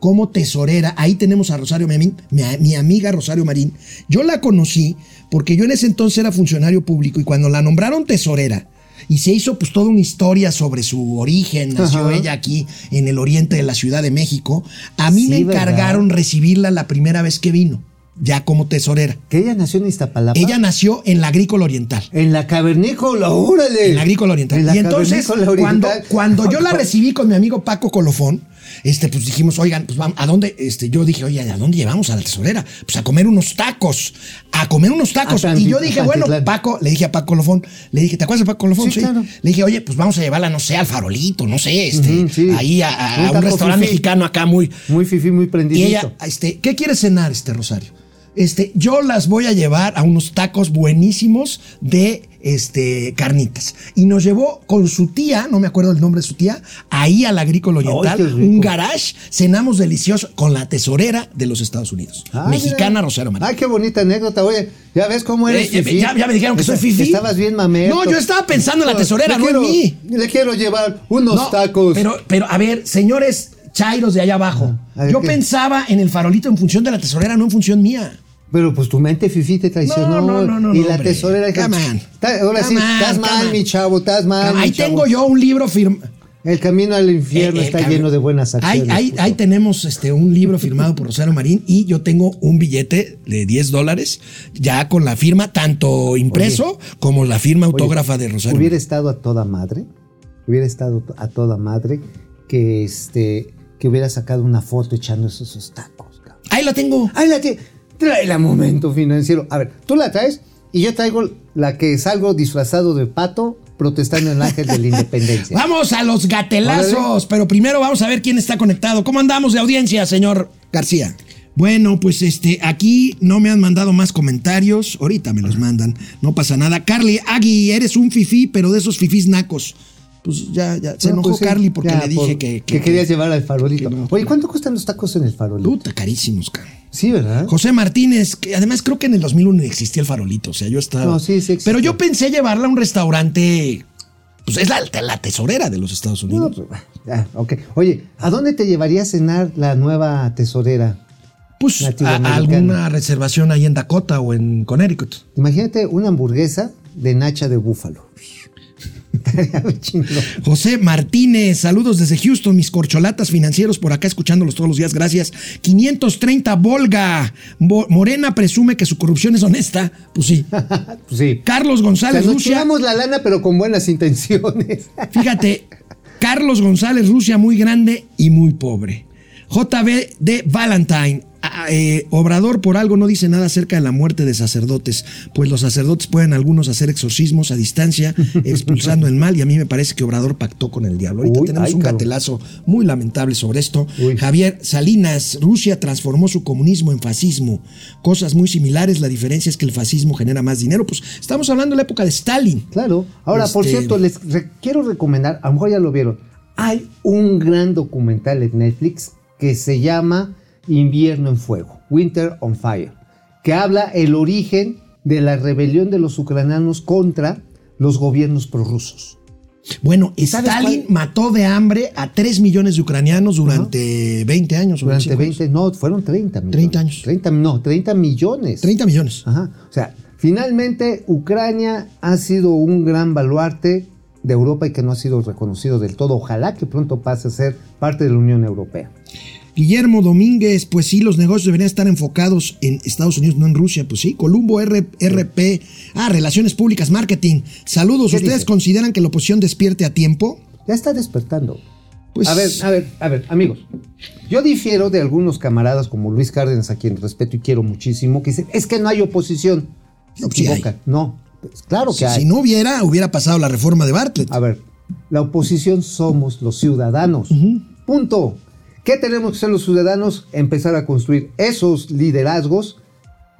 como tesorera. Ahí tenemos a Rosario Marín, mi, mi amiga Rosario Marín. Yo la conocí porque yo en ese entonces era funcionario público y cuando la nombraron tesorera y se hizo pues toda una historia sobre su origen, nació Ajá. ella aquí en el oriente de la Ciudad de México, a mí Sí, me ¿verdad? encargaron recibirla la primera vez que vino, ya como tesorera. Que ella nació en Iztapalapa. Ella nació en la Agrícola Oriental. En la cavernícola, órale. En la agrícola oriental. En la y entonces, cuando, cuando yo la recibí con mi amigo Paco Colofón, este, pues dijimos, oigan, pues vamos, ¿a dónde? Este, yo dije, oye, ¿a dónde llevamos a la tesorera? Pues a comer unos tacos. A comer unos tacos. A y yo dije, bueno. Paco, le dije a Paco Colofón, le dije, ¿te acuerdas de Paco Colofón? Sí, claro. Le dije, oye, pues vamos a llevarla, no sé, al farolito, no sé, este, sí. ahí a, a- Un restaurante fifí. mexicano acá muy, Muy fifí, muy y prendidito. ella, este, ¿qué quiere cenar este Rosario? Este, yo las voy a llevar a unos tacos buenísimos de este, carnitas. Y nos llevó con su tía, no me acuerdo el nombre de su tía, ahí al Agrícola Oriental, un garage, cenamos delicioso con la tesorera de los Estados Unidos, Ah, mexicana mira. Rosario Marín. Ay, qué bonita anécdota. Oye, ya ves cómo eres Eh, ya, ya me dijeron que soy fifi. Estabas bien mamerto. No, yo estaba pensando en la tesorera, Le no en mí. Le quiero llevar unos No, tacos. Pero, pero, a ver, señores chairos de allá abajo, A ver, yo ¿qué? pensaba en el farolito en función de la tesorera, no en función mía. Pero pues tu mente fifí te traicionó. No, no, no, no, Y la tesorera. Come on. Ta- Ahora sí, estás mal, mi chavo, estás mal. Ahí tengo yo un libro firmado. El camino al infierno Eh, eh, está lleno de buenas acciones. ahí- ahí tenemos este, un libro firmado por Rosario Marín y yo tengo un billete de 10 dólares ya con la firma, tanto impreso como la firma Oye, autógrafa de Rosario. Hubiera Marín. estado a toda madre, hubiera estado a toda madre que este que hubiera sacado una foto echando esos, esos tacos. cabrón. Ahí la tengo. Ahí la tiene. Trae momento financiero. A ver, tú la traes y yo traigo la que salgo disfrazado de pato protestando en el ángel de la independencia. Vamos a los gatelazos, pero primero vamos a ver quién está conectado. ¿Cómo andamos de audiencia, señor García? Bueno, pues este, aquí no me han mandado más comentarios. Ahorita me los mandan. No pasa nada. Carly, Agui, eres un fifí, pero de esos fifís nacos. Pues ya, ya. Se No, enojó pues sí, Carly porque ya, le dije por- que, que querías llevar al farolito. que no. Oye, ¿cuánto cuestan los tacos en el farolito? Puta, carísimos, cara. Sí, ¿verdad? José Martínez, que además creo que en el 2001 existía el farolito, o sea, yo estaba... No, sí, sí. Pero yo pensé llevarla a un restaurante, pues es la, la tesorera de los Estados Unidos. pues, ya, ok. Oye, ¿a dónde te llevaría a cenar la nueva tesorera? Pues a, alguna reservación ahí en Dakota o en Connecticut. Imagínate una hamburguesa de nacha de búfalo. Estaría muy chingón. José Martínez, saludos desde Houston, mis corcholatas financieros por acá escuchándolos todos los días, gracias. 530 Volga, Bo- Morena presume que su corrupción es honesta, pues sí. Pues sí. Carlos O sea, González nos Rusia, la lana, pero con buenas intenciones. fíjate, Carlos González Rusia muy grande y muy pobre. JB de Valentine. Ah, eh, Obrador por algo no dice nada acerca de la muerte de sacerdotes, pues los sacerdotes pueden algunos hacer exorcismos a distancia, expulsando el mal, y a mí me parece que Obrador pactó con el diablo. Ahorita Uy, tenemos ay, un gatelazo muy lamentable sobre esto. Uy. Javier Salinas, Rusia transformó su comunismo en fascismo. Cosas muy similares, la diferencia es que el fascismo genera más dinero. Pues estamos hablando de la época de Stalin. Claro. Ahora, por Este- cierto, les re- quiero recomendar, a lo mejor ya lo vieron, hay un gran documental en Netflix que se llama Invierno en Fuego, Winter on Fire, que habla el origen de la rebelión de los ucranianos contra los gobiernos prorrusos. Bueno, Stalin mató de hambre a 3 millones de ucranianos durante 20 años. Durante 25 años. 20, no, fueron 30 millones. 30 años. 30, no, 30 millones. 30 millones. Ajá. O sea, finalmente Ucrania ha sido un gran baluarte de Europa y que no ha sido reconocido del todo. Ojalá que pronto pase a ser parte de la Unión Europea. Guillermo Domínguez, pues sí, los negocios deberían estar enfocados en Estados Unidos, no en Rusia. Pues sí, Columbo R- RP. Ah, Relaciones Públicas, Marketing. Saludos. ¿Qué ¿Ustedes dice? consideran que la oposición despierte a tiempo? Ya está despertando. Pues A ver, a ver, a ver, amigos. Yo difiero de algunos camaradas como Luis Cárdenas, a quien respeto y quiero muchísimo, que dicen, es que no hay oposición. Se Sí hay. equivocan. No, pues claro que si, hay. si no hubiera, hubiera pasado la reforma de Bartlett. A ver, la oposición somos los ciudadanos. Punto. ¿Qué tenemos que hacer los ciudadanos? Empezar a construir esos liderazgos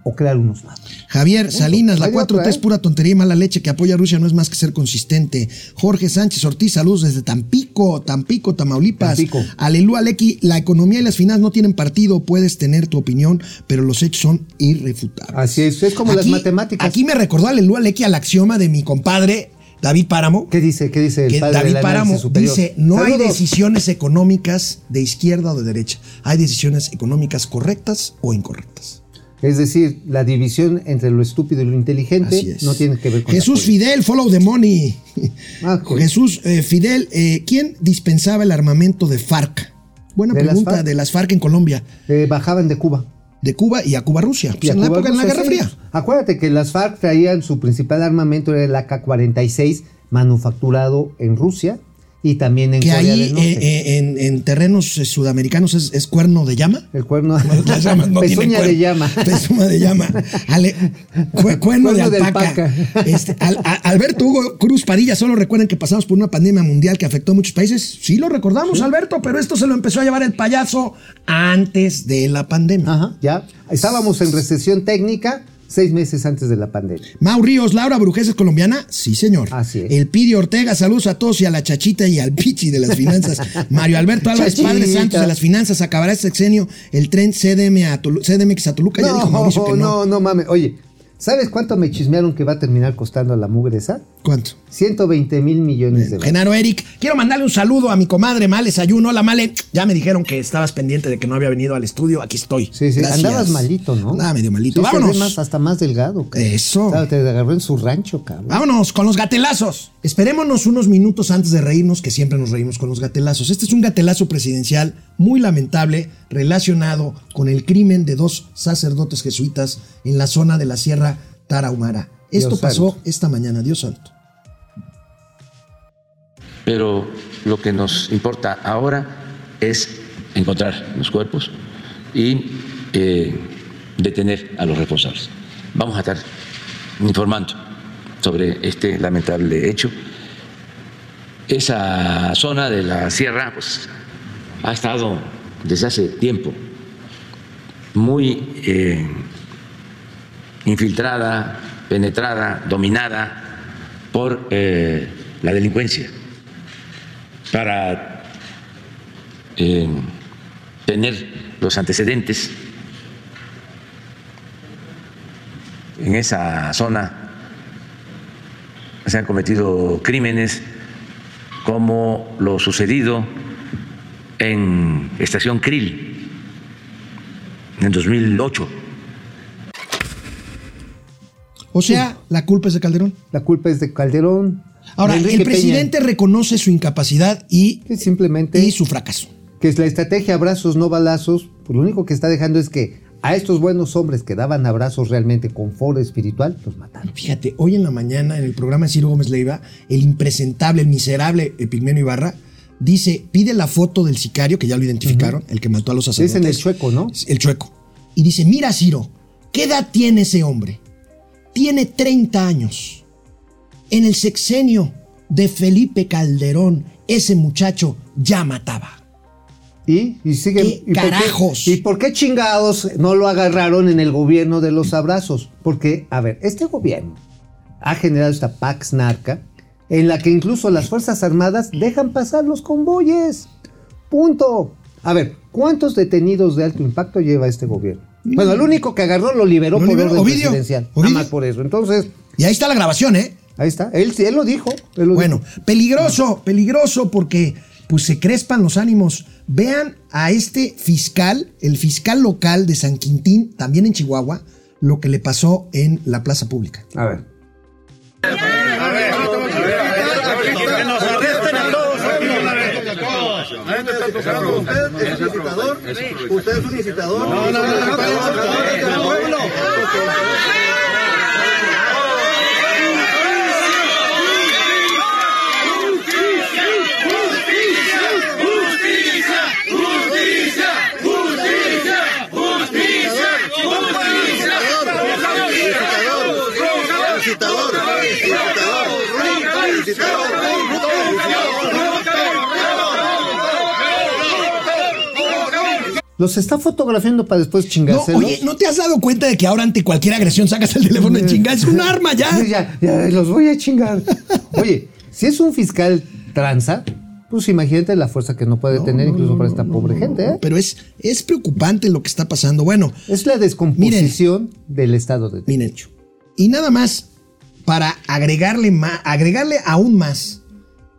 o crear unos nuevos. Javier Salinas, la Hay 4T otra, es ¿eh? pura tontería y mala leche que apoya a Rusia no es más que ser consistente. Jorge Sánchez Ortiz, saludos desde Tampico, Tampico, Tamaulipas. Tampico. Aleluya, Lequi, la economía y las finanzas no tienen partido, puedes tener tu opinión, pero los hechos son irrefutables. Así es, es como las matemáticas. Aquí me recordó Aleluya, Lequi al axioma de mi compadre David Páramo. ¿Qué dice? ¿Qué dice el que padre David Páramo superior? dice, no hay decisiones económicas de izquierda o de derecha, hay decisiones económicas correctas o incorrectas. Es decir, la división entre lo estúpido y lo inteligente no tiene que ver con Jesús. Fidel, follow the money. Ah. Jesús eh, Fidel, eh, ¿quién dispensaba el armamento de FARC? Buena ¿De las pregunta, FARC? de las FARC en Colombia, Eh, bajaban de Cuba. De Cuba y a Cuba Rusia, pues Y a en la Cuba época de la Rusia, Guerra sí. Fría. Acuérdate que las FARC traían su principal armamento era el AK-47 manufacturado en Rusia y también en Que Corea ahí del Norte. eh, eh, en, en terrenos eh, sudamericanos es, es cuerno de llama. el cuerno Las llamas no pezuña de llama. Pezuña de llama. Ale- cuerno, de Cuerno de alpaca. alpaca. Este, Al- a- Alberto Hugo Cruz Parilla, solo recuerden que pasamos por una pandemia mundial que afectó a muchos países. Sí, lo recordamos, Alberto, pero esto se lo empezó a llevar el payaso antes de la pandemia. Ajá, ya. Estábamos en recesión técnica seis meses antes de la pandemia. Mau Ríos, Laura Brujés es colombiana. Sí, señor. Así es. El Piri Ortega, saludos a todos y a la chachita y al pichi de las finanzas. Mario Alberto Álvarez. Padre Santos de las finanzas. Acabará este sexenio el tren CDM a Tolu- CDMX a Toluca. ya dijo Mauricio que no. no, no mames. Oye, ¿sabes cuánto me chismearon que va a terminar costando la mugre esa? ¿Cuánto? 120 mil millones de dólares. Genaro Eric, quiero mandarle un saludo a mi comadre Males Ayuno. Hola, Male. Ya me dijeron que estabas pendiente de que no había venido al estudio. Aquí estoy. Sí, sí, Gracias. andabas malito, ¿no? Andaba medio malito. Sí, se ve Vámonos. más- hasta más delgado. cabrón. Eso. Claro, te agarró en su rancho, cabrón. Vámonos con los gatelazos. Esperémonos unos minutos antes de reírnos, que siempre nos reímos con los gatelazos. Este es un gatelazo presidencial muy lamentable relacionado con el crimen de dos sacerdotes jesuitas en la zona de la Sierra Tarahumara. Esto Dios pasó santo. esta mañana, Dios santo. Pero lo que nos importa ahora es encontrar los cuerpos y eh, detener a los responsables. Vamos a estar informando sobre este lamentable hecho. Esa zona de la sierra pues, ha estado desde hace tiempo muy eh, infiltrada, penetrada, dominada por eh, la delincuencia para eh, tener los antecedentes en esa zona se han cometido crímenes como lo sucedido en Estación Krill en 2008. O sea, la culpa es de Calderón. La culpa es de Calderón. Ahora, el presidente reconoce su incapacidad y, que simplemente y su fracaso. que es la estrategia abrazos no balazos, pues lo único que está dejando es que a estos buenos hombres que daban abrazos realmente con foro espiritual, los mataron. Fíjate, hoy en la mañana en el programa de Ciro Gómez Leiva, el impresentable, el miserable Epigmenio Ibarra dice, pide la foto del sicario, que ya lo identificaron, el que mató a los Es sacerdotes. en el chueco, ¿no? El chueco. Y dice, mira Ciro, ¿qué edad tiene ese hombre? Tiene 30 años. En el sexenio de Felipe Calderón, ese muchacho ya mataba. Y, y siguen. ¿Qué ¿y por qué- carajos? ¿Y por qué chingados no lo agarraron en el gobierno de los abrazos? Porque, a ver, este gobierno ha generado esta Pax Narca en la que incluso las Fuerzas Armadas dejan pasar los convoyes. Punto. A ver, ¿cuántos detenidos de alto impacto lleva este gobierno? Bueno, el único que agarró lo liberó Lo por orden Ovidio. presidencial. Ovidio. Nada más por eso. Entonces, Y ahí está la grabación, ¿eh? Ahí está. Él, él lo dijo. él lo Bueno, dijo. peligroso, peligroso porque pues se crespan los ánimos. Vean a este fiscal, el fiscal local de San Quintín, también en Chihuahua, lo que le pasó en la plaza pública. A ver. Usted es un incitador. Usted es un incitador. No, no, Los está fotografiando para después No, chingárselos. oye, ¿no te has dado cuenta de que ahora ante cualquier agresión sacas el teléfono de chingar? Es un arma ya. Ya, ya, los voy a chingar. Oye, si es un fiscal tranza, pues imagínate la fuerza que no puede tener incluso para esta pobre gente. ¿eh? Pero es, es preocupante lo que está pasando. Bueno, Es la descomposición del Estado de miren, Derecho. y nada más para agregarle, más, agregarle aún más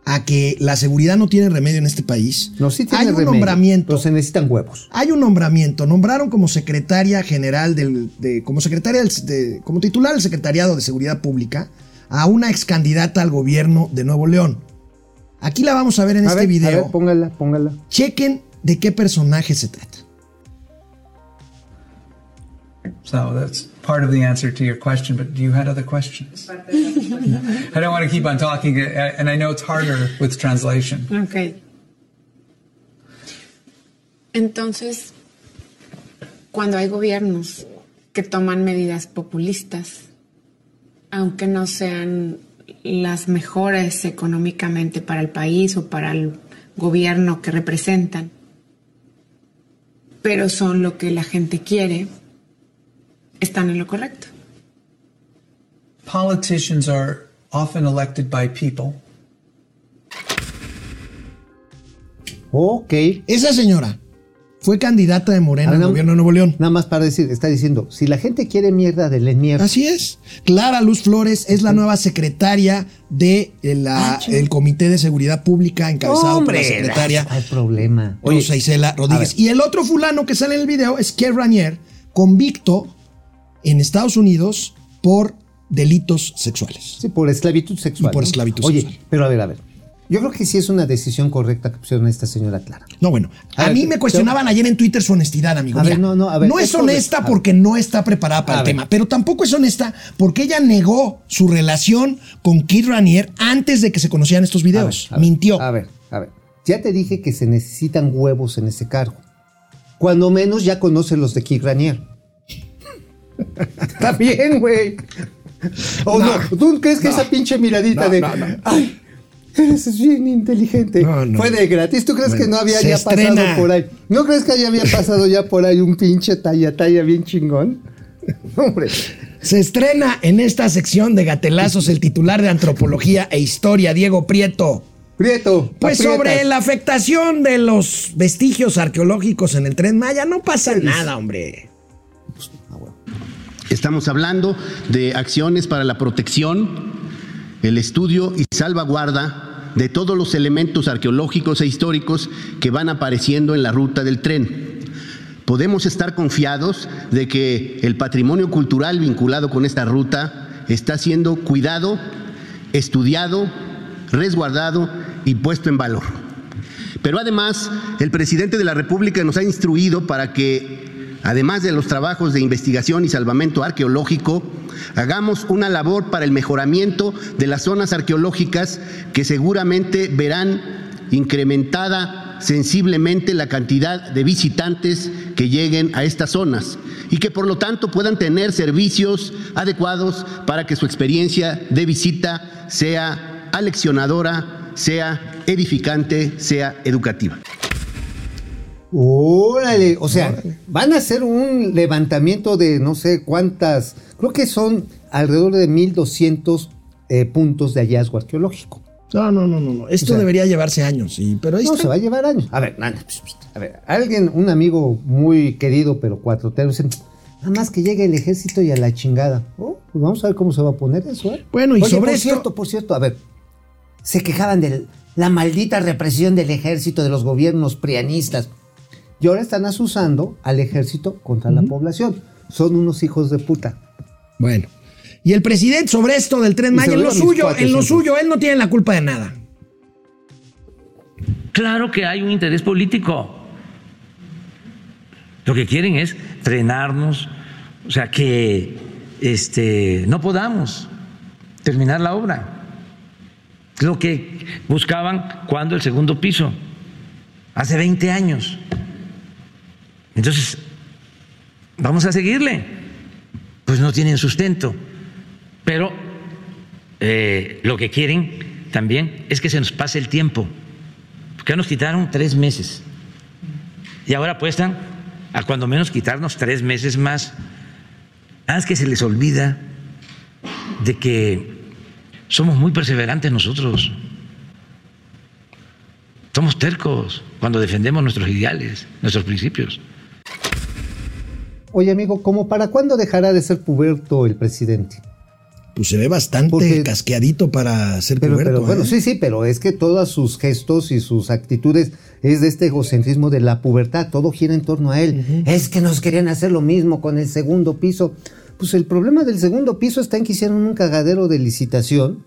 a que la seguridad no tiene remedio en este país. No, sí tiene hay un remedio, nombramiento. pero se necesitan huevos. Hay un nombramiento. Nombraron como secretaria general del, de, como secretaria del- de- como titular del Secretariado de Seguridad Pública a una ex candidata al gobierno de Nuevo León. Aquí la vamos a ver en A este ver, video. A ver, póngala, póngala. Chequen de qué personaje se trata. So that's part of the answer to your question, but you had other questions. I don't want to keep on talking, uh, and I know it's harder with translation. Ok. Entonces, cuando hay gobiernos que toman medidas populistas, aunque no sean las mejores económicamente para el país o para el gobierno que representan, pero son lo que la gente quiere, están en lo correcto. Politicians are often elected by people, Ok. Esa señora Fue candidata de Morena A ver, al gobierno de Nuevo León. Nada más para decir, está diciendo, si la gente quiere mierda, denle mierda. Así es. Clara Luz Flores es la nueva secretaria del Ah, chido. Comité de Seguridad Pública, encabezado por la secretaria No hay problema. Rosa Isela Rodríguez. Y el otro fulano que sale en el video es Kev Ranier, convicto en Estados Unidos por delitos sexuales. Sí, por esclavitud sexual. Y por ¿no? esclavitud Oye, sexual. pero a ver, a ver. Yo creo que sí es una decisión correcta que pusieron a esta señora Clara. No, bueno, a, A ver, mí me cuestionaban ayer en Twitter su honestidad, amigo. A ver, no, no, a ver, es es honesta porque no está preparada para A el ver. tema, pero tampoco es honesta porque ella negó su relación con Kid Ranier antes de que se conocieran estos videos. Mintió. A ver, a ver. Ya te dije que se necesitan huevos en ese cargo. Cuando menos ya conoce los de Kik Ranier. Está bien, güey. ¿O no? ¿Tú crees que esa pinche miradita No, de. no, no. Ay, eres bien inteligente. No, no. Fue de gratis. ¿Tú crees Bueno, que no había ya estrena. pasado por ahí? ¿No crees que ya había pasado ya por ahí un pinche talla talla bien chingón? Hombre. Se estrena en esta sección de gatelazos el titular de Antropología e Historia, Diego Prieto. Prieto. Pues aprietas. sobre la afectación de los vestigios arqueológicos en el tren Maya, no pasa nada, hombre. Estamos hablando de acciones para la protección, el estudio y salvaguarda de todos los elementos arqueológicos e históricos que van apareciendo en la ruta del tren. Podemos estar confiados de que el patrimonio cultural vinculado con esta ruta está siendo cuidado, estudiado, resguardado y puesto en valor. Pero además, el presidente de la República nos ha instruido para que, además de los trabajos de investigación y salvamento arqueológico, hagamos una labor para el mejoramiento de las zonas arqueológicas que seguramente verán incrementada sensiblemente la cantidad de visitantes que lleguen a estas zonas y que por lo tanto puedan tener servicios adecuados para que su experiencia de visita sea aleccionadora, sea edificante, sea educativa. Órale, o sea, van a hacer un levantamiento de no sé cuántas, creo que son alrededor de 1200 eh, puntos de hallazgo arqueológico. No, no, no, no. no. Esto O sea, debería llevarse años, sí, pero ahí No, está. se va a llevar años. A ver, nada, pss, pss, a ver, alguien, un amigo muy querido, pero cuatrotero, dice, nada más que llegue el ejército y a la chingada. Oh, pues vamos a ver cómo se va a poner eso, ¿eh? Bueno, y Oye, sobre por esto- cierto, por cierto, a ver, se quejaban de la maldita represión del ejército, de los gobiernos prianistas. Y ahora están asusando al ejército contra la población. Son unos hijos de puta. Bueno. Y el presidente sobre esto del tren Maya, en lo suyo, cuates, en lo entonces. suyo, él no tiene la culpa de nada. Claro que hay un interés político. Lo que quieren es frenarnos, o sea, que este, no podamos terminar la obra. Lo que buscaban cuando el segundo piso, hace 20 años. Entonces, vamos a seguirle. Pues no tienen sustento. Pero eh, lo que quieren también es que se nos pase el tiempo. Porque nos quitaron tres meses. Y ahora apuestan a cuando menos quitarnos tres meses más. Nada más que se les olvida de que somos muy perseverantes nosotros. Somos tercos cuando defendemos nuestros ideales, nuestros principios. Oye, amigo, ¿cómo para cuándo dejará de ser puberto el presidente? Pues se ve bastante Porque- casqueadito para ser Pero, puberto, pero, bueno, ¿eh? sí, sí, pero es que todos sus gestos y sus actitudes es de este egocentrismo de la pubertad, todo gira en torno a él. Es que nos querían hacer lo mismo con el segundo piso. Pues el problema del segundo piso está en que hicieron un cagadero de licitación.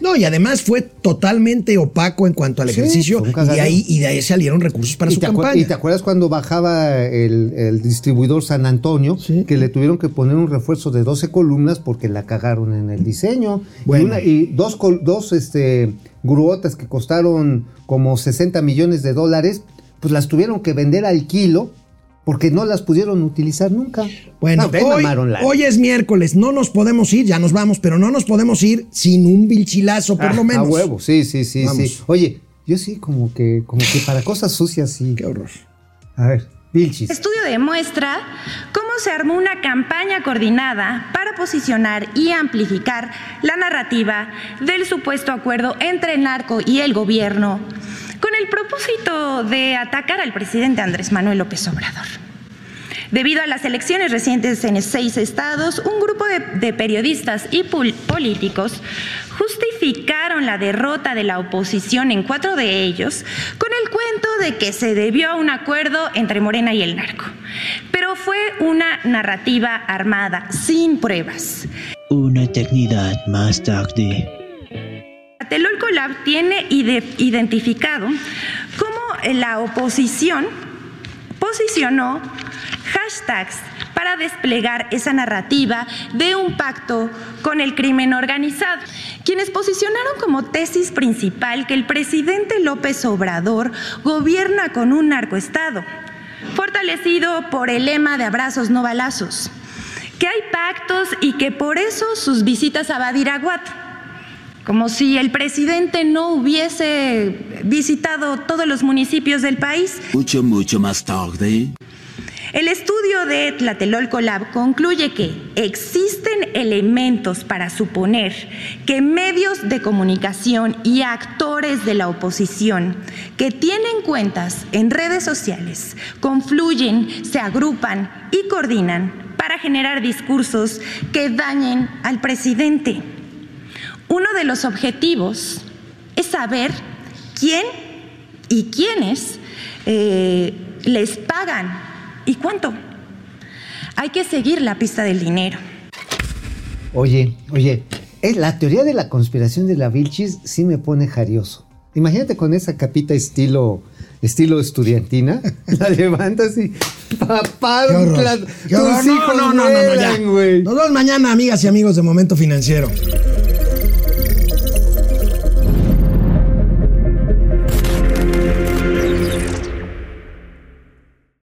No, y además fue totalmente opaco en cuanto al Sí, ejercicio y de ahí y de ahí salieron recursos para su campaña. y te acuerdas cuando bajaba el, el distribuidor San Antonio, Sí. que le tuvieron que poner un refuerzo de 12 columnas porque la cagaron en el diseño. Bueno. Y, una- y dos, dos este, gruotas que costaron como 60 millones de dólares, pues las tuvieron que vender al kilo porque no las pudieron utilizar nunca. Bueno, No, hoy, mamaron la- hoy es miércoles, no nos podemos ir, ya nos vamos, pero no nos podemos ir sin un vilchilazo, por Ah, lo menos. A huevo, sí, sí, sí, Vamos. sí. Oye, yo sí como que, como que para cosas sucias sí. Qué horror. A ver, Vilchis. Estudio demuestra cómo se armó una campaña coordinada para posicionar y amplificar la narrativa del supuesto acuerdo entre el narco y el gobierno, con el propósito de atacar al presidente Andrés Manuel López Obrador. Debido a las elecciones recientes en seis estados, un grupo de, periodistas y pol- políticos justificaron la derrota de la oposición en cuatro de ellos con el cuento de que se debió a un acuerdo entre Morena y el narco. Pero fue una narrativa armada, sin pruebas. Una eternidad más tarde. Tlatelolco Lab tiene ide- identificado cómo la oposición posicionó hashtags para desplegar esa narrativa de un pacto con el crimen organizado, quienes posicionaron como tesis principal que el presidente López Obrador gobierna con un narcoestado, fortalecido por el lema de abrazos no balazos, que hay pactos y que por eso sus visitas a Badiraguato como si el presidente no hubiese visitado todos los municipios del país. Mucho, mucho más tarde. El estudio de Tlatelolco Lab concluye que existen elementos para suponer que medios de comunicación y actores de la oposición que tienen cuentas en redes sociales confluyen, se agrupan y coordinan para generar discursos que dañen al presidente. Uno de los objetivos es saber quién y quiénes eh, les pagan y cuánto. Hay que seguir la pista del dinero. Oye, oye, eh, la teoría de la conspiración de la Vilchis sí me pone jarioso. Imagínate con esa capita estilo, estilo estudiantina, la levantas y papá, tus No, hijos no, no, no, no, ya. Nos vemos mañana, amigas y amigos de Momento Financiero.